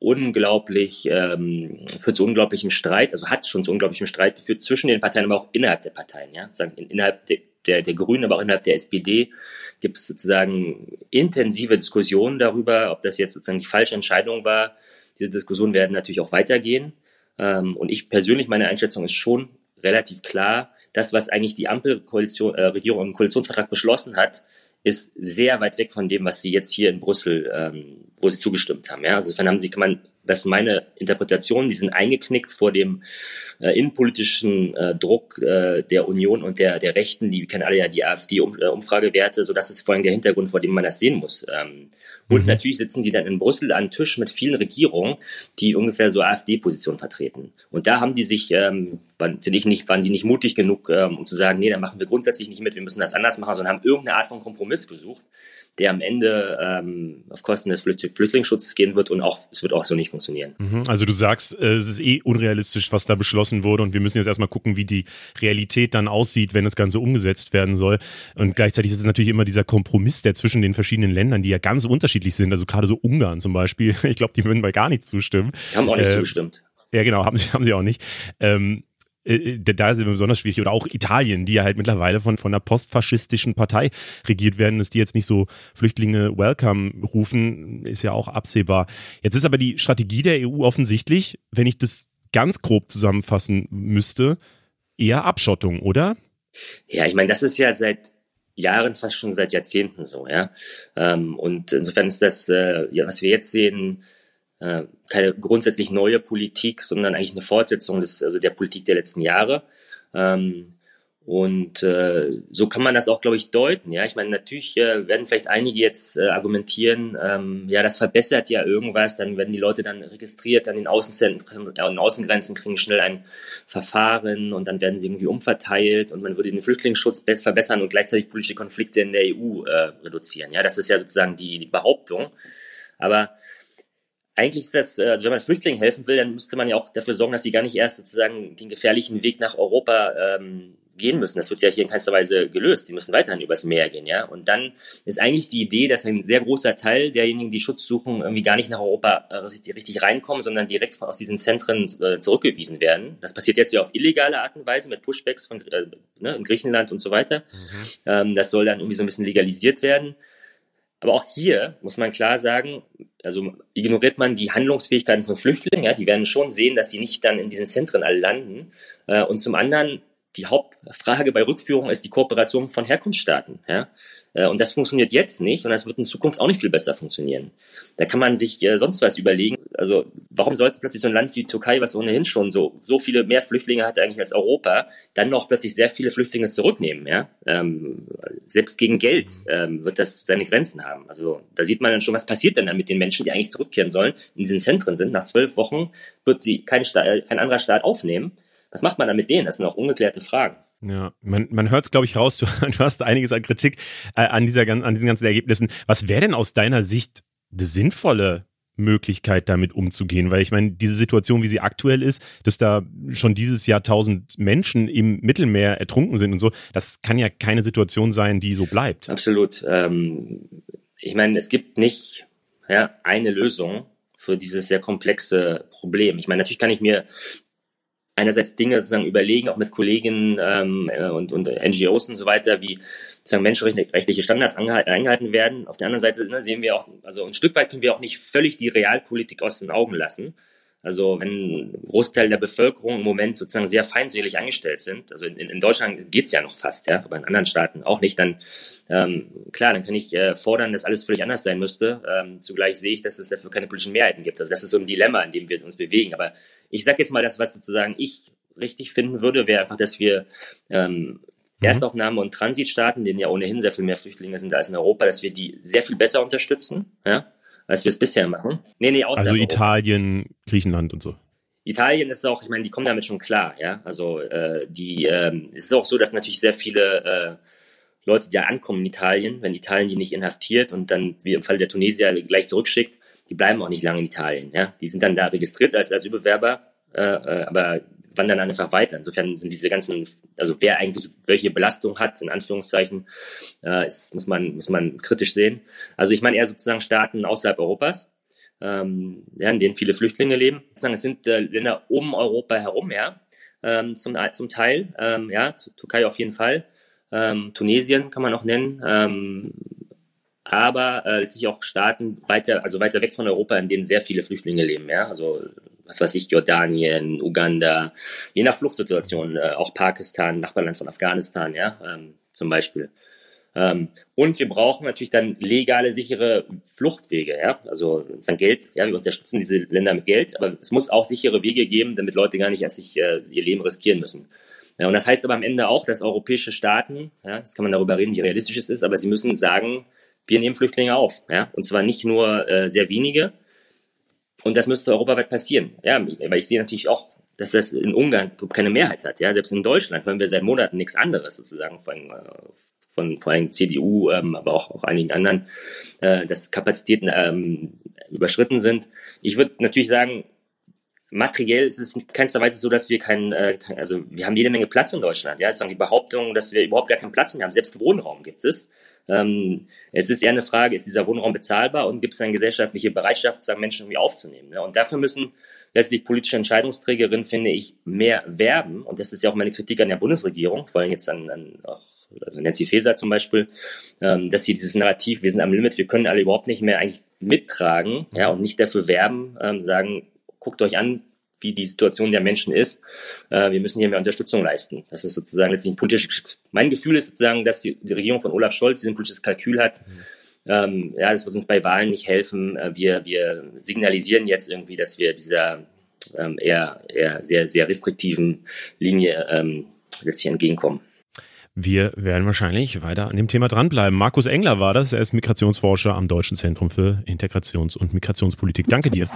unglaublich, ähm, führt zu unglaublichem Streit, also hat schon zu unglaublichem Streit geführt zwischen den Parteien, aber auch innerhalb der Parteien, ja, sagen innerhalb der, der, der Grünen, aber auch innerhalb der SPD gibt es sozusagen intensive Diskussionen darüber, ob das jetzt sozusagen die falsche Entscheidung war. Diese Diskussionen werden natürlich auch weitergehen. Ähm, und ich persönlich, meine Einschätzung ist schon relativ klar, das, was eigentlich die Ampelkoalition, äh, Regierung im Koalitionsvertrag beschlossen hat, ist sehr weit weg von dem, was sie jetzt hier in Brüssel, ähm, wo sie zugestimmt haben. Ja? Also insofern haben sie, kann man das ist meine Interpretation, die sind eingeknickt vor dem äh, innenpolitischen äh, Druck äh, der Union und der, der Rechten, die kennen alle ja die AfD-Umfragewerte, so das ist vor allem der Hintergrund, vor dem man das sehen muss. Ähm, und mhm. natürlich sitzen die dann in Brüssel an Tisch mit vielen Regierungen, die ungefähr so AfD-Positionen vertreten. Und da haben die sich, ähm, finde ich nicht, waren die nicht mutig genug, ähm, um zu sagen, nee, da machen wir grundsätzlich nicht mit, wir müssen das anders machen, sondern haben irgendeine Art von Kompromiss gesucht der am Ende ähm, auf Kosten des Flüchtlingsschutzes gehen wird und auch es wird auch so nicht funktionieren. Mhm. Also du sagst, äh, es ist eh unrealistisch, was da beschlossen wurde und wir müssen jetzt erstmal gucken, wie die Realität dann aussieht, wenn das Ganze umgesetzt werden soll. Und gleichzeitig ist es natürlich immer dieser Kompromiss, der zwischen den verschiedenen Ländern, die ja ganz unterschiedlich sind, also gerade so Ungarn zum Beispiel, ich glaube, die würden bei gar nichts zustimmen. Die haben auch nicht äh, zugestimmt. Ja, genau, haben sie, haben sie auch nicht. Ähm, äh, äh, da ist es besonders schwierig. Oder auch Italien, die ja halt mittlerweile von, von einer postfaschistischen Partei regiert werden, dass die jetzt nicht so Flüchtlinge welcome rufen, ist ja auch absehbar. Jetzt ist aber die Strategie der EU offensichtlich, wenn ich das ganz grob zusammenfassen müsste, eher Abschottung, oder? Ja, ich meine, das ist ja seit Jahren, fast schon seit Jahrzehnten so, ja. Ähm, und insofern ist das, äh, was wir jetzt sehen, äh, keine grundsätzlich neue Politik, sondern eigentlich eine Fortsetzung des, also der Politik der letzten Jahre. Ähm, und äh, so kann man das auch, glaube ich, deuten. Ja, ich meine, natürlich äh, werden vielleicht einige jetzt äh, argumentieren, ähm, ja, das verbessert ja irgendwas, dann werden die Leute dann registriert an den Außenzentren, äh, an Außengrenzen, kriegen schnell ein Verfahren und dann werden sie irgendwie umverteilt und man würde den Flüchtlingsschutz verbessern und gleichzeitig politische Konflikte in der EU äh, reduzieren. Ja, das ist ja sozusagen die, die Behauptung. Aber eigentlich ist das, äh, also wenn man Flüchtlingen helfen will, dann müsste man ja auch dafür sorgen, dass sie gar nicht erst sozusagen den gefährlichen Weg nach Europa ähm, gehen müssen. Das wird ja hier in keinster Weise gelöst. Die müssen weiterhin übers Meer gehen, ja. Und dann ist eigentlich die Idee, dass ein sehr großer Teil derjenigen, die Schutz suchen, irgendwie gar nicht nach Europa äh, richtig reinkommen, sondern direkt aus diesen Zentren äh, zurückgewiesen werden. Das passiert jetzt ja auf illegale Art und Weise mit Pushbacks von äh, ne, in Griechenland und so weiter. Mhm. Ähm, das soll dann irgendwie so ein bisschen legalisiert werden. Aber auch hier muss man klar sagen, also ignoriert man die Handlungsfähigkeiten von Flüchtlingen, ja, die werden schon sehen, dass sie nicht dann in diesen Zentren alle landen. Äh, und zum anderen, die Hauptfrage bei Rückführung ist die Kooperation von Herkunftsstaaten. Ja. Äh, und das funktioniert jetzt nicht und das wird in Zukunft auch nicht viel besser funktionieren. Da kann man sich äh, sonst was überlegen. Also warum sollte plötzlich so ein Land wie Türkei, was ohnehin schon so, so viele mehr Flüchtlinge hat eigentlich als Europa, dann noch plötzlich sehr viele Flüchtlinge zurücknehmen? Ja? Ähm, selbst gegen Geld ähm, wird das seine Grenzen haben. Also da sieht man dann schon, was passiert denn dann mit den Menschen, die eigentlich zurückkehren sollen, in diesen Zentren sind. Nach zwölf Wochen wird sie kein, Staat, kein anderer Staat aufnehmen. Was macht man dann mit denen? Das sind auch ungeklärte Fragen. Ja, man, man hört es, glaube ich, raus. Du, du, hast einiges an Kritik äh, an, dieser, an diesen ganzen Ergebnissen. Was wäre denn aus deiner Sicht eine sinnvolle Möglichkeit, damit umzugehen? Weil ich meine, diese Situation, wie sie aktuell ist, dass da schon dieses Jahr tausend Menschen im Mittelmeer ertrunken sind und so, das kann ja keine Situation sein, die so bleibt. Absolut. Ähm, ich meine, es gibt nicht ja, eine Lösung für dieses sehr komplexe Problem. Ich meine, natürlich kann ich mir einerseits Dinge sozusagen überlegen, auch mit Kollegen ähm, äh, und, und NGOs und so weiter, wie sozusagen menschenrechtliche Standards eingehalten werden. Auf der anderen Seite ne, sehen wir auch, also ein Stück weit können wir auch nicht völlig die Realpolitik aus den Augen lassen. Also wenn ein Großteil der Bevölkerung im Moment sozusagen sehr feindselig angestellt sind, also in, in Deutschland geht's ja noch fast, ja, aber in anderen Staaten auch nicht, dann ähm, klar, dann kann ich äh, fordern, dass alles völlig anders sein müsste. Ähm, zugleich sehe ich, dass es dafür keine politischen Mehrheiten gibt. Also das ist so ein Dilemma, in dem wir uns bewegen. Aber ich sage jetzt mal das, was sozusagen ich richtig finden würde, wäre einfach, dass wir ähm, mhm. Erstaufnahme und Transitstaaten, denen ja ohnehin sehr viel mehr Flüchtlinge sind als in Europa, dass wir die sehr viel besser unterstützen, ja, als wir es bisher machen. Nee, nee, außer Also Italien, Griechenland und so. Italien ist auch, ich meine, die kommen damit schon klar, ja. Also äh, die ähm, es ist auch so, dass natürlich sehr viele äh, Leute, die da ankommen in Italien, wenn Italien die nicht inhaftiert und dann, wie im Fall der Tunesier, gleich zurückschickt, die bleiben auch nicht lange in Italien, ja. Die sind dann da registriert als Asylbewerber, äh, äh, aber wandern einfach weiter. Insofern sind diese ganzen, also wer eigentlich welche Belastung hat, in Anführungszeichen, äh, ist, muss, man, muss man kritisch sehen. Also ich meine eher sozusagen Staaten außerhalb Europas, ähm, ja, in denen viele Flüchtlinge leben. Es sind äh, Länder um Europa herum, ja, ähm, zum, zum Teil, ähm, ja, Türkei auf jeden Fall. Ähm, Tunesien kann man auch nennen, ähm, aber äh, letztlich auch Staaten weiter, also weiter weg von Europa, in denen sehr viele Flüchtlinge leben, ja, also was weiß ich, Jordanien, Uganda, je nach Fluchtsituation, äh, auch Pakistan, Nachbarland von Afghanistan, ja, ähm, zum Beispiel. Ähm, und wir brauchen natürlich dann legale, sichere Fluchtwege, ja, also dann Geld, ja, wir unterstützen diese Länder mit Geld, aber es muss auch sichere Wege geben, damit Leute gar nicht erst sich äh, ihr Leben riskieren müssen. Ja, und das heißt aber am Ende auch, dass europäische Staaten, ja, das kann man darüber reden, wie realistisch es ist, aber sie müssen sagen, wir nehmen Flüchtlinge auf, ja, und zwar nicht nur äh, sehr wenige, und das müsste europaweit passieren. Ja, weil ich sehe natürlich auch, dass das in Ungarn keine Mehrheit hat. Ja, selbst in Deutschland hören wir seit Monaten nichts anderes sozusagen von, äh, von vor allem CDU, ähm, aber auch, auch einigen anderen, äh, dass Kapazitäten ähm, überschritten sind. Ich würde natürlich sagen, materiell ist es in keinster Weise so, dass wir keinen, äh, also wir haben jede Menge Platz in Deutschland. Ja, sozusagen die Behauptung, dass wir überhaupt gar keinen Platz mehr haben. Selbst Wohnraum gibt es. Ähm, es ist eher eine Frage, ist dieser Wohnraum bezahlbar und gibt es eine gesellschaftliche Bereitschaft, sozusagen Menschen irgendwie aufzunehmen? Ne? Und dafür müssen letztlich politische Entscheidungsträgerinnen, finde ich, mehr werben. Und das ist ja auch meine Kritik an der Bundesregierung, vor allem jetzt an, an auch also Nancy Faeser zum Beispiel, ähm, dass sie dieses Narrativ, wir sind am Limit, wir können alle überhaupt nicht mehr eigentlich mittragen, ja, und nicht dafür werben, ähm, sagen, guckt euch an, wie die Situation der Menschen ist. Äh, wir müssen hier mehr Unterstützung leisten. Das ist sozusagen letztlich ein politisches, mein Gefühl ist sozusagen, dass die, die Regierung von Olaf Scholz diesen politisches Kalkül hat. Ähm, ja, das wird uns bei Wahlen nicht helfen. Äh, wir, wir signalisieren jetzt irgendwie, dass wir dieser ähm, eher, eher sehr, sehr restriktiven Linie ähm, letztlich entgegenkommen. Wir werden wahrscheinlich weiter an dem Thema dranbleiben. Markus Engler war das. Er ist Migrationsforscher am Deutschen Zentrum für Integrations- und Migrationspolitik. Danke dir.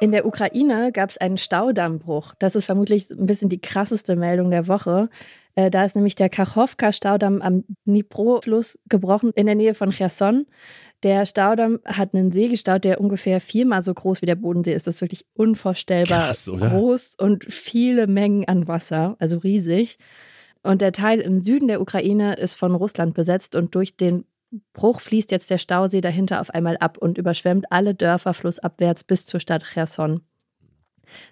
In der Ukraine gab es einen Staudammbruch. Das ist vermutlich ein bisschen die krasseste Meldung der Woche. Äh, da ist nämlich der Kachowka-Staudamm am Dnipro-Fluss gebrochen in der Nähe von Cherson. Der Staudamm hat einen See gestaut, der ungefähr viermal so groß wie der Bodensee ist. Das ist wirklich unvorstellbar Krass, groß und viele Mengen an Wasser, also riesig. Und der Teil im Süden der Ukraine ist von Russland besetzt und durch den Bruch fließt jetzt der Stausee dahinter auf einmal ab und überschwemmt alle Dörfer flussabwärts bis zur Stadt Cherson.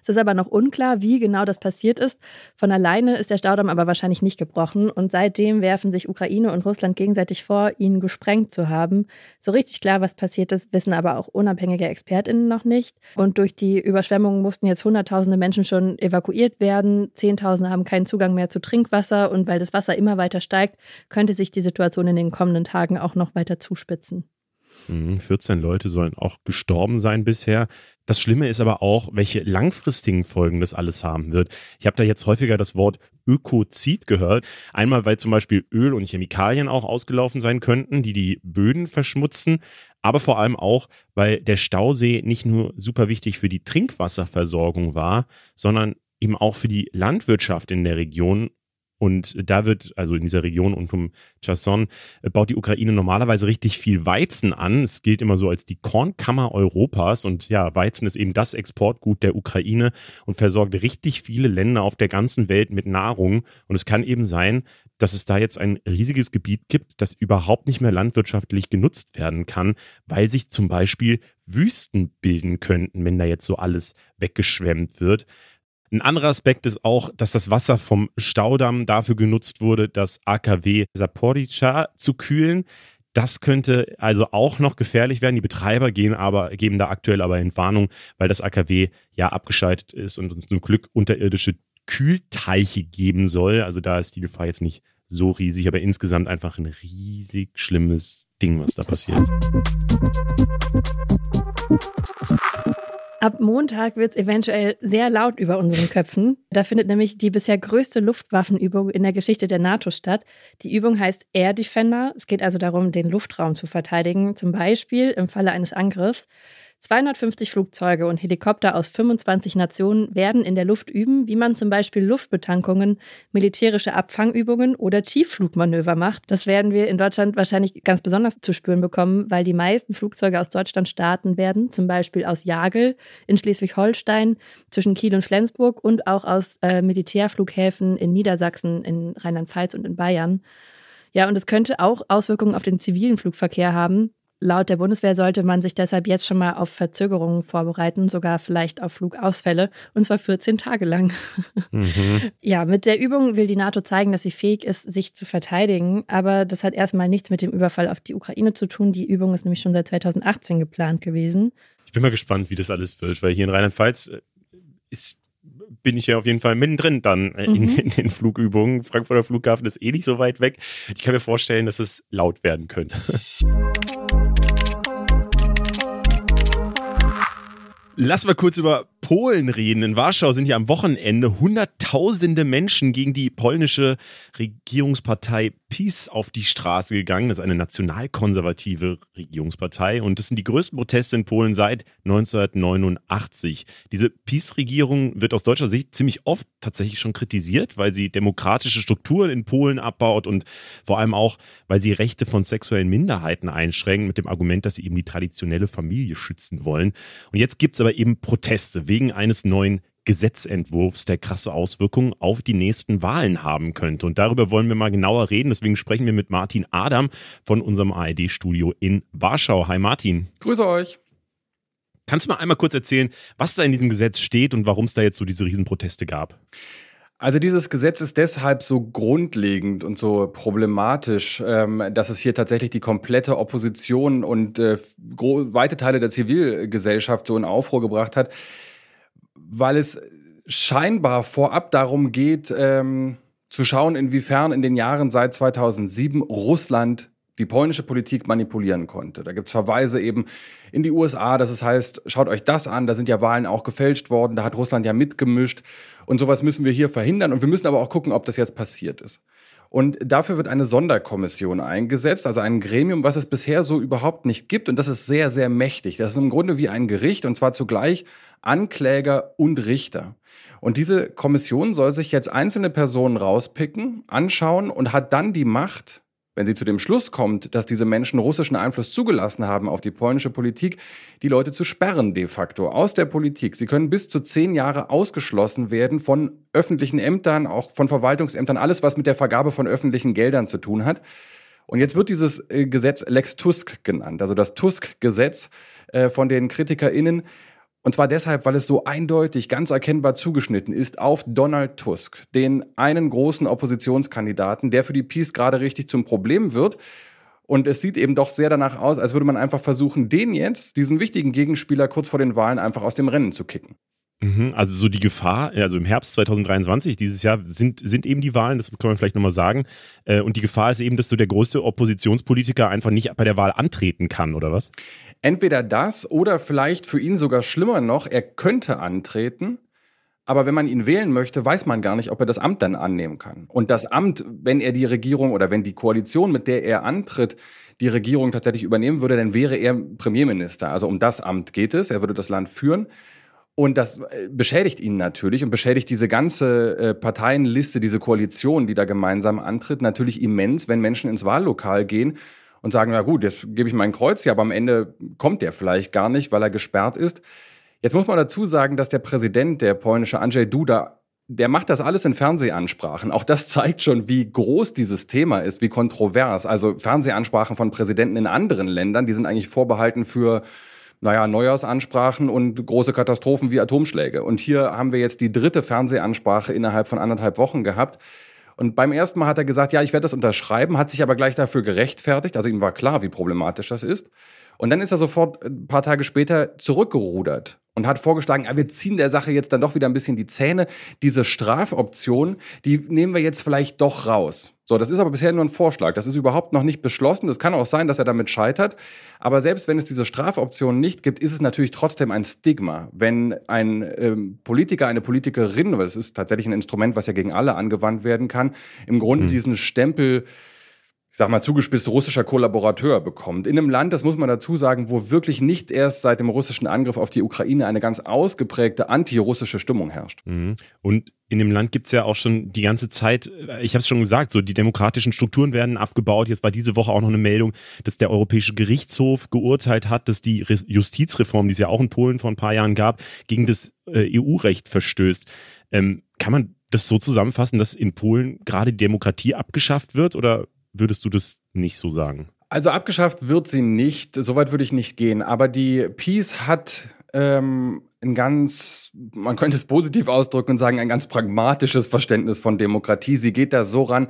Es ist aber noch unklar, wie genau das passiert ist. Von alleine ist der Staudamm aber wahrscheinlich nicht gebrochen und seitdem werfen sich Ukraine und Russland gegenseitig vor, ihn gesprengt zu haben. So richtig klar, was passiert ist, wissen aber auch unabhängige ExpertInnen noch nicht. Und durch die Überschwemmungen mussten jetzt Hunderttausende Menschen schon evakuiert werden. Zehntausende haben keinen Zugang mehr zu Trinkwasser und weil das Wasser immer weiter steigt, könnte sich die Situation in den kommenden Tagen auch noch weiter zuspitzen. 14 mhm, Leute sollen auch gestorben sein bisher. Das Schlimme ist aber auch, welche langfristigen Folgen das alles haben wird. Ich habe da jetzt häufiger das Wort Ökozid gehört. Einmal, weil zum Beispiel Öl und Chemikalien auch ausgelaufen sein könnten, die die Böden verschmutzen. Aber vor allem auch, weil der Stausee nicht nur super wichtig für die Trinkwasserversorgung war, sondern eben auch für die Landwirtschaft in der Region und da wird, also in dieser Region und um Cherson, äh, baut die Ukraine normalerweise richtig viel Weizen an. Es gilt immer so als die Kornkammer Europas. Und ja, Weizen ist eben das Exportgut der Ukraine und versorgt richtig viele Länder auf der ganzen Welt mit Nahrung. Und es kann eben sein, dass es da jetzt ein riesiges Gebiet gibt, das überhaupt nicht mehr landwirtschaftlich genutzt werden kann, weil sich zum Beispiel Wüsten bilden könnten, wenn da jetzt so alles weggeschwemmt wird. Ein anderer Aspekt ist auch, dass das Wasser vom Staudamm dafür genutzt wurde, das AKW Saporica zu kühlen. Das könnte also auch noch gefährlich werden. Die Betreiber gehen aber, geben da aktuell aber Entwarnung, weil das AKW ja abgeschaltet ist und uns zum Glück unterirdische Kühlteiche geben soll. Also da ist die Gefahr jetzt nicht so riesig, aber insgesamt einfach ein riesig schlimmes Ding, was da passiert ist. Ab Montag wird es eventuell sehr laut über unseren Köpfen. Da findet nämlich die bisher größte Luftwaffenübung in der Geschichte der NATO statt. Die Übung heißt Air Defender. Es geht also darum, den Luftraum zu verteidigen, zum Beispiel im Falle eines Angriffs. 250 Flugzeuge und Helikopter aus 25 Nationen werden in der Luft üben, wie man zum Beispiel Luftbetankungen, militärische Abfangübungen oder Tiefflugmanöver macht. Das werden wir in Deutschland wahrscheinlich ganz besonders zu spüren bekommen, weil die meisten Flugzeuge aus Deutschland starten werden, zum Beispiel aus Jagel in Schleswig-Holstein, zwischen Kiel und Flensburg und auch aus äh, Militärflughäfen in Niedersachsen, in Rheinland-Pfalz und in Bayern. Ja, und es könnte auch Auswirkungen auf den zivilen Flugverkehr haben. Laut der Bundeswehr sollte man sich deshalb jetzt schon mal auf Verzögerungen vorbereiten, sogar vielleicht auf Flugausfälle, und zwar 14 Tage lang. Mhm. Ja, mit der Übung will die NATO zeigen, dass sie fähig ist, sich zu verteidigen. Aber das hat erstmal nichts mit dem Überfall auf die Ukraine zu tun. Die Übung ist nämlich schon seit 2018 geplant gewesen. Ich bin mal gespannt, wie das alles wird, weil hier in Rheinland-Pfalz äh, ist bin ich ja auf jeden Fall mittendrin dann äh, in, mhm. in, den Flugübungen. Frankfurter Flughafen ist eh nicht so weit weg. Ich kann mir vorstellen, dass es laut werden könnte. Lass mal kurz über Polen reden. In Warschau sind ja am Wochenende Hunderttausende Menschen gegen die polnische Regierungspartei PiS auf die Straße gegangen. Das ist eine nationalkonservative Regierungspartei und das sind die größten Proteste in Polen seit 1989. Diese PiS-Regierung wird aus deutscher Sicht ziemlich oft tatsächlich schon kritisiert, weil sie demokratische Strukturen in Polen abbaut und vor allem auch, weil sie Rechte von sexuellen Minderheiten einschränken mit dem Argument, dass sie eben die traditionelle Familie schützen wollen. Und jetzt gibt es aber eben Proteste wegen eines neuen Gesetzentwurfs, der krasse Auswirkungen auf die nächsten Wahlen haben könnte. Und darüber wollen wir mal genauer reden. Deswegen sprechen wir mit Martin Adam von unserem ARD-Studio in Warschau. Hi Martin. Grüße euch. Kannst du mal einmal kurz erzählen, was da in diesem Gesetz steht und warum es da jetzt so diese Riesenproteste gab? Also dieses Gesetz ist deshalb so grundlegend und so problematisch, ähm, dass es hier tatsächlich die komplette Opposition und äh, weite Teile der Zivilgesellschaft so in Aufruhr gebracht hat weil es scheinbar vorab darum geht, ähm, zu schauen, inwiefern in den Jahren seit 2007 Russland die polnische Politik manipulieren konnte. Da gibt es Verweise eben in die USA, dass es heißt, schaut euch das an, da sind ja Wahlen auch gefälscht worden, da hat Russland ja mitgemischt und sowas müssen wir hier verhindern und wir müssen aber auch gucken, ob das jetzt passiert ist. Und dafür wird eine Sonderkommission eingesetzt, also ein Gremium, was es bisher so überhaupt nicht gibt. Und das ist sehr, sehr mächtig. Das ist im Grunde wie ein Gericht und zwar zugleich Ankläger und Richter. Und diese Kommission soll sich jetzt einzelne Personen rauspicken, anschauen und hat dann die Macht, wenn sie zu dem Schluss kommt, dass diese Menschen russischen Einfluss zugelassen haben auf die polnische Politik, die Leute zu sperren de facto aus der Politik. Sie können bis zu zehn Jahre ausgeschlossen werden von öffentlichen Ämtern, auch von Verwaltungsämtern, alles, was mit der Vergabe von öffentlichen Geldern zu tun hat. Und jetzt wird dieses äh, Gesetz Lex Tusk genannt, also das Tusk-Gesetz äh, von den KritikerInnen. Und zwar deshalb, weil es so eindeutig, ganz erkennbar zugeschnitten ist auf Donald Tusk, den einen großen Oppositionskandidaten, der für die Peace gerade richtig zum Problem wird. Und es sieht eben doch sehr danach aus, als würde man einfach versuchen, den jetzt, diesen wichtigen Gegenspieler kurz vor den Wahlen einfach aus dem Rennen zu kicken. Mhm, also so die Gefahr, also im Herbst 2023, dieses Jahr, sind, sind eben die Wahlen, das kann man vielleicht nochmal sagen. Äh, und die Gefahr ist eben, dass so der größte Oppositionspolitiker einfach nicht bei der Wahl antreten kann, oder was? Entweder das oder vielleicht für ihn sogar schlimmer noch, er könnte antreten, aber wenn man ihn wählen möchte, weiß man gar nicht, ob er das Amt dann annehmen kann. Und das Amt, wenn er die Regierung oder wenn die Koalition, mit der er antritt, die Regierung tatsächlich übernehmen würde, dann wäre er Premierminister. Also um das Amt geht es, er würde das Land führen. Und das äh, beschädigt ihn natürlich und beschädigt diese ganze äh, Parteienliste, diese Koalition, die da gemeinsam antritt, natürlich immens, wenn Menschen ins Wahllokal gehen und sagen, na gut, jetzt gebe ich mein Kreuz hier, aber am Ende kommt der vielleicht gar nicht, weil er gesperrt ist. Jetzt muss man dazu sagen, dass der Präsident, der polnische Andrzej Duda, der macht das alles in Fernsehansprachen. Auch das zeigt schon, wie groß dieses Thema ist, wie kontrovers. Also Fernsehansprachen von Präsidenten in anderen Ländern, die sind eigentlich vorbehalten für naja, Neujahrsansprachen und große Katastrophen wie Atomschläge. Und hier haben wir jetzt die dritte Fernsehansprache innerhalb von anderthalb Wochen gehabt. Und beim ersten Mal hat er gesagt, ja, ich werde das unterschreiben, hat sich aber gleich dafür gerechtfertigt. Also ihm war klar, wie problematisch das ist. Und dann ist er sofort ein paar Tage später zurückgerudert und hat vorgeschlagen, ah, wir ziehen der Sache jetzt dann doch wieder ein bisschen die Zähne. Diese Strafoption, die nehmen wir jetzt vielleicht doch raus. So, das ist aber bisher nur ein Vorschlag. Das ist überhaupt noch nicht beschlossen. Es kann auch sein, dass er damit scheitert. Aber selbst wenn es diese Strafoption nicht gibt, ist es natürlich trotzdem ein Stigma. Wenn ein ähm, Politiker, eine Politikerin, weil es ist tatsächlich ein Instrument, was ja gegen alle angewandt werden kann, im Grunde mhm. diesen Stempel ich sag mal, zugespitzt russischer Kollaborateur bekommt. In einem Land, das muss man dazu sagen, wo wirklich nicht erst seit dem russischen Angriff auf die Ukraine eine ganz ausgeprägte antirussische Stimmung herrscht. Mhm. Und in dem Land gibt es ja auch schon die ganze Zeit, ich habe es schon gesagt, so die demokratischen Strukturen werden abgebaut. Jetzt war diese Woche auch noch eine Meldung, dass der Europäische Gerichtshof geurteilt hat, dass die Justizreform, die es ja auch in Polen vor ein paar Jahren gab, gegen das äh, EU-Recht verstößt. Ähm, kann man das so zusammenfassen, dass in Polen gerade die Demokratie abgeschafft wird oder würdest du das nicht so sagen? Also abgeschafft wird sie nicht, soweit würde ich nicht gehen. Aber die Peace hat ähm, ein ganz, man könnte es positiv ausdrücken und sagen, ein ganz pragmatisches Verständnis von Demokratie. Sie geht da so ran,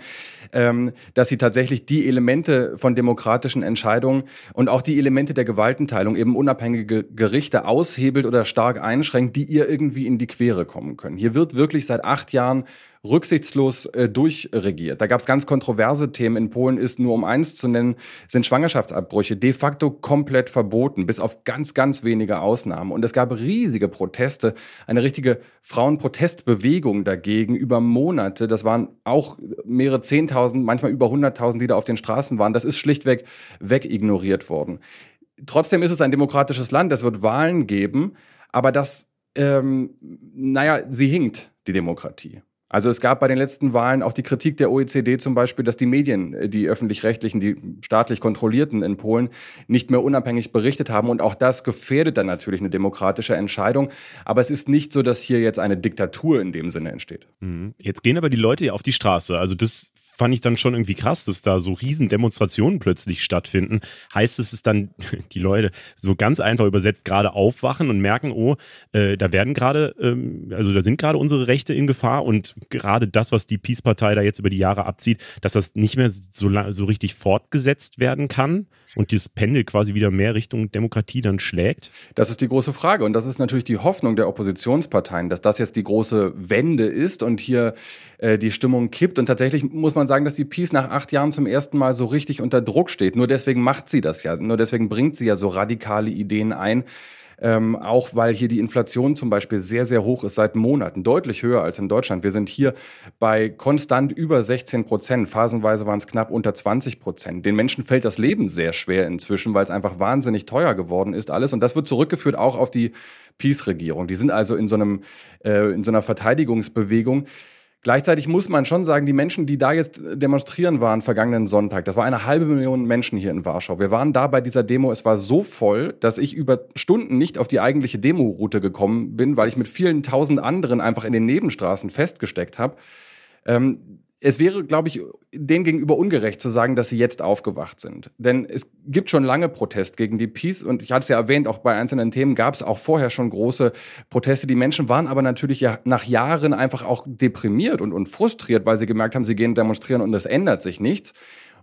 ähm, dass sie tatsächlich die Elemente von demokratischen Entscheidungen und auch die Elemente der Gewaltenteilung, eben unabhängige Gerichte aushebelt oder stark einschränkt, die ihr irgendwie in die Quere kommen können. Hier wird wirklich seit acht Jahren rücksichtslos äh, durchregiert. Da gab es ganz kontroverse Themen. In Polen ist nur um eins zu nennen, sind Schwangerschaftsabbrüche de facto komplett verboten, bis auf ganz, ganz wenige Ausnahmen. Und es gab riesige Proteste, eine richtige Frauenprotestbewegung dagegen über Monate. Das waren auch mehrere Zehntausend, manchmal über hunderttausend, die da auf den Straßen waren. Das ist schlichtweg wegignoriert worden. Trotzdem ist es ein demokratisches Land. Es wird Wahlen geben, aber das, ähm, naja, sie hinkt, die Demokratie. Also es gab bei den letzten Wahlen auch die Kritik der OECD zum Beispiel, dass die Medien, äh, die öffentlich-rechtlichen, die staatlich kontrollierten in Polen, nicht mehr unabhängig berichtet haben. Und auch das gefährdet dann natürlich eine demokratische Entscheidung. Aber es ist nicht so, dass hier jetzt eine Diktatur in dem Sinne entsteht. Mhm. Jetzt gehen aber die Leute ja auf die Straße. Also das fand ich dann schon irgendwie krass, dass da so riesen Demonstrationen plötzlich stattfinden. Heißt es, ist dann die Leute so ganz einfach übersetzt gerade aufwachen und merken, oh, äh, da werden gerade, ähm, also da sind gerade unsere Rechte in Gefahr und gerade das, was die Peace-Partei da jetzt über die Jahre abzieht, dass das nicht mehr so, so richtig fortgesetzt werden kann und dieses Pendel quasi wieder mehr Richtung Demokratie dann schlägt? Das ist die große Frage und das ist natürlich die Hoffnung der Oppositionsparteien, dass das jetzt die große Wende ist und hier äh, die Stimmung kippt. Und tatsächlich muss man sagen, dass die Peace nach acht Jahren zum ersten Mal so richtig unter Druck steht. Nur deswegen macht sie das ja. Nur deswegen bringt sie ja so radikale Ideen ein ähm, auch weil hier die Inflation zum Beispiel sehr, sehr hoch ist seit Monaten, deutlich höher als in Deutschland. Wir sind hier bei konstant über 16 Prozent, phasenweise waren es knapp unter 20 Prozent. Den Menschen fällt das Leben sehr schwer inzwischen, weil es einfach wahnsinnig teuer geworden ist alles. Und das wird zurückgeführt auch auf die Peace-Regierung. Die sind also in so, einem, äh, in so einer Verteidigungsbewegung, Gleichzeitig muss man schon sagen, die Menschen, die da jetzt demonstrieren waren vergangenen Sonntag, das war eine halbe Million Menschen hier in Warschau. Wir waren da bei dieser Demo, es war so voll, dass ich über Stunden nicht auf die eigentliche Demo-Route gekommen bin, weil ich mit vielen tausend anderen einfach in den Nebenstraßen festgesteckt habe. Ähm, es wäre, glaube ich, denen gegenüber ungerecht zu sagen, dass sie jetzt aufgewacht sind. Denn es gibt schon lange Protest gegen die Peace und ich hatte es ja erwähnt, auch bei einzelnen Themen gab es auch vorher schon große Proteste. Die Menschen waren aber natürlich ja nach Jahren einfach auch deprimiert und, und frustriert, weil sie gemerkt haben, sie gehen demonstrieren und es ändert sich nichts.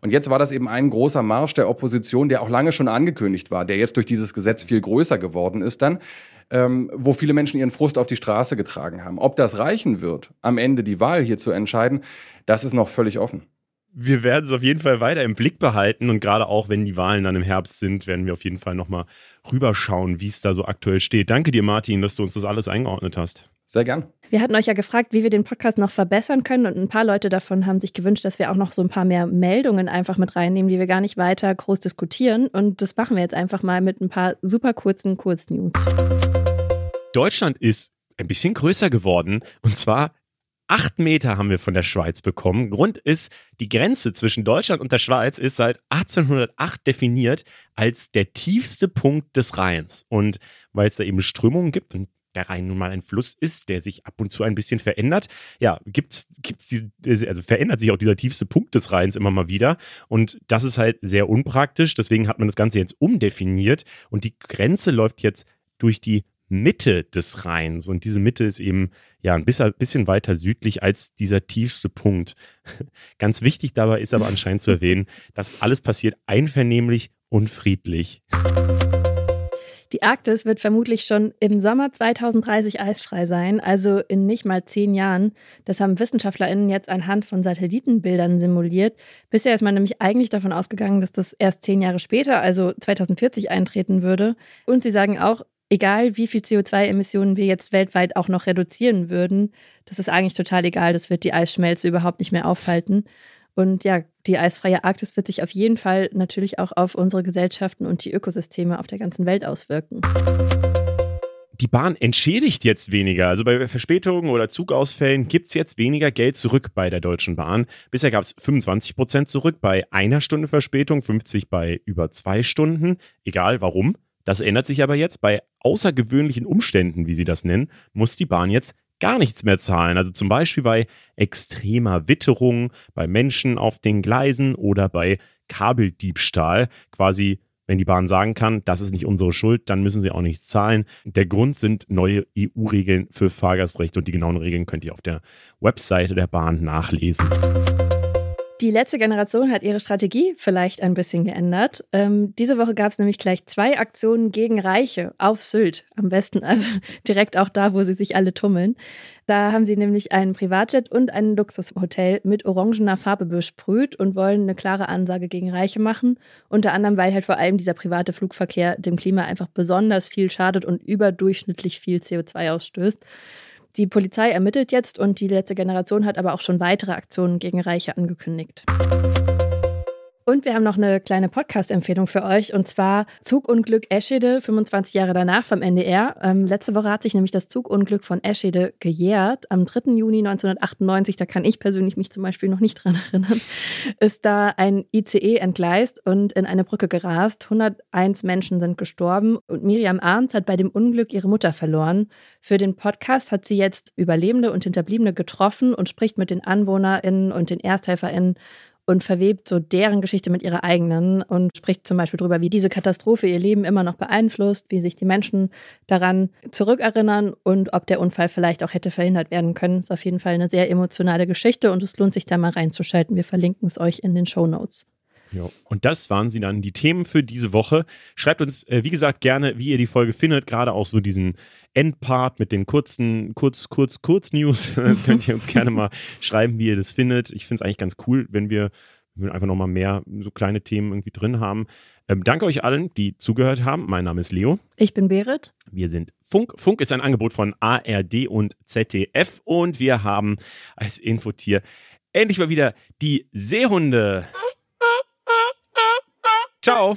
Und jetzt war das eben ein großer Marsch der Opposition, der auch lange schon angekündigt war, der jetzt durch dieses Gesetz viel größer geworden ist dann ähm, wo viele Menschen ihren Frust auf die Straße getragen haben. Ob das reichen wird, am Ende die Wahl hier zu entscheiden, das ist noch völlig offen. Wir werden es auf jeden Fall weiter im Blick behalten und gerade auch, wenn die Wahlen dann im Herbst sind, werden wir auf jeden Fall nochmal rüberschauen, wie es da so aktuell steht. Danke dir, Martin, dass du uns das alles eingeordnet hast. Sehr gern. Wir hatten euch ja gefragt, wie wir den Podcast noch verbessern können und ein paar Leute davon haben sich gewünscht, dass wir auch noch so ein paar mehr Meldungen einfach mit reinnehmen, die wir gar nicht weiter groß diskutieren. Und das machen wir jetzt einfach mal mit ein paar super kurzen Kurznews. Deutschland ist ein bisschen größer geworden und zwar acht Meter haben wir von der Schweiz bekommen. Grund ist, die Grenze zwischen Deutschland und der Schweiz ist seit 1808 definiert als der tiefste Punkt des Rheins. Und weil es da eben Strömungen gibt und der Rhein nun mal ein Fluss ist, der sich ab und zu ein bisschen verändert. Ja, gibt's, gibt's diese, also verändert sich auch dieser tiefste Punkt des Rheins immer mal wieder. Und das ist halt sehr unpraktisch. Deswegen hat man das Ganze jetzt umdefiniert und die Grenze läuft jetzt durch die Mitte des Rheins. Und diese Mitte ist eben ja ein bisschen weiter südlich als dieser tiefste Punkt. Ganz wichtig dabei ist aber anscheinend zu erwähnen, dass alles passiert einvernehmlich und friedlich. Die Arktis wird vermutlich schon im Sommer 2030 eisfrei sein, also in nicht mal zehn Jahren. Das haben WissenschaftlerInnen jetzt anhand von Satellitenbildern simuliert. Bisher ist man nämlich eigentlich davon ausgegangen, dass das erst zehn Jahre später, also 2040, eintreten würde. Und sie sagen auch, egal wie viel CO2-Emissionen wir jetzt weltweit auch noch reduzieren würden, das ist eigentlich total egal. Das wird die Eisschmelze überhaupt nicht mehr aufhalten. Und ja, die eisfreie Arktis wird sich auf jeden Fall natürlich auch auf unsere Gesellschaften und die Ökosysteme auf der ganzen Welt auswirken. Die Bahn entschädigt jetzt weniger. Also bei Verspätungen oder Zugausfällen gibt es jetzt weniger Geld zurück bei der Deutschen Bahn. Bisher gab es 25 Prozent zurück bei einer Stunde Verspätung, 50 bei über zwei Stunden. Egal warum. Das ändert sich aber jetzt. Bei außergewöhnlichen Umständen, wie sie das nennen, muss die Bahn jetzt gar nichts mehr zahlen. Also zum Beispiel bei extremer Witterung, bei Menschen auf den Gleisen oder bei Kabeldiebstahl. Quasi, wenn die Bahn sagen kann, das ist nicht unsere Schuld, dann müssen sie auch nichts zahlen. Der Grund sind neue EU-Regeln für Fahrgastrechte und die genauen Regeln könnt ihr auf der Webseite der Bahn nachlesen. Die letzte Generation hat ihre Strategie vielleicht ein bisschen geändert. Ähm, diese Woche gab es nämlich gleich zwei Aktionen gegen Reiche auf Sylt. Am besten also direkt auch da, wo sie sich alle tummeln. Da haben sie nämlich einen Privatjet und ein Luxushotel mit orangener Farbe besprüht und wollen eine klare Ansage gegen Reiche machen. Unter anderem, weil halt vor allem dieser private Flugverkehr dem Klima einfach besonders viel schadet und überdurchschnittlich viel CO2 ausstößt. Die Polizei ermittelt jetzt und die letzte Generation hat aber auch schon weitere Aktionen gegen Reiche angekündigt. Und wir haben noch eine kleine Podcast-Empfehlung für euch und zwar Zugunglück Eschede, 25 Jahre danach vom NDR. Ähm, letzte Woche hat sich nämlich das Zugunglück von Eschede gejährt. Am 3. Juni 1998, da kann ich persönlich mich zum Beispiel noch nicht dran erinnern, ist da ein ICE entgleist und in eine Brücke gerast. 101 Menschen sind gestorben und Miriam Arndt hat bei dem Unglück ihre Mutter verloren. Für den Podcast hat sie jetzt Überlebende und Hinterbliebene getroffen und spricht mit den AnwohnerInnen und den ErsthelferInnen und verwebt so deren Geschichte mit ihrer eigenen und spricht zum Beispiel darüber, wie diese Katastrophe ihr Leben immer noch beeinflusst, wie sich die Menschen daran zurückerinnern und ob der Unfall vielleicht auch hätte verhindert werden können. Ist auf jeden Fall eine sehr emotionale Geschichte und es lohnt sich da mal reinzuschalten. Wir verlinken es euch in den Show Notes. Ja, und das waren sie dann, die Themen für diese Woche. Schreibt uns, äh, wie gesagt, gerne, wie ihr die Folge findet, gerade auch so diesen Endpart mit den kurzen, kurz, kurz, kurz News. könnt ihr uns gerne mal schreiben, wie ihr das findet. Ich finde es eigentlich ganz cool, wenn wir, wenn wir einfach nochmal mehr so kleine Themen irgendwie drin haben. Ähm, danke euch allen, die zugehört haben. Mein Name ist Leo. Ich bin Berit. Wir sind Funk. Funk ist ein Angebot von ARD und ZDF und wir haben als Infotier endlich mal wieder die Seehunde. Ciao.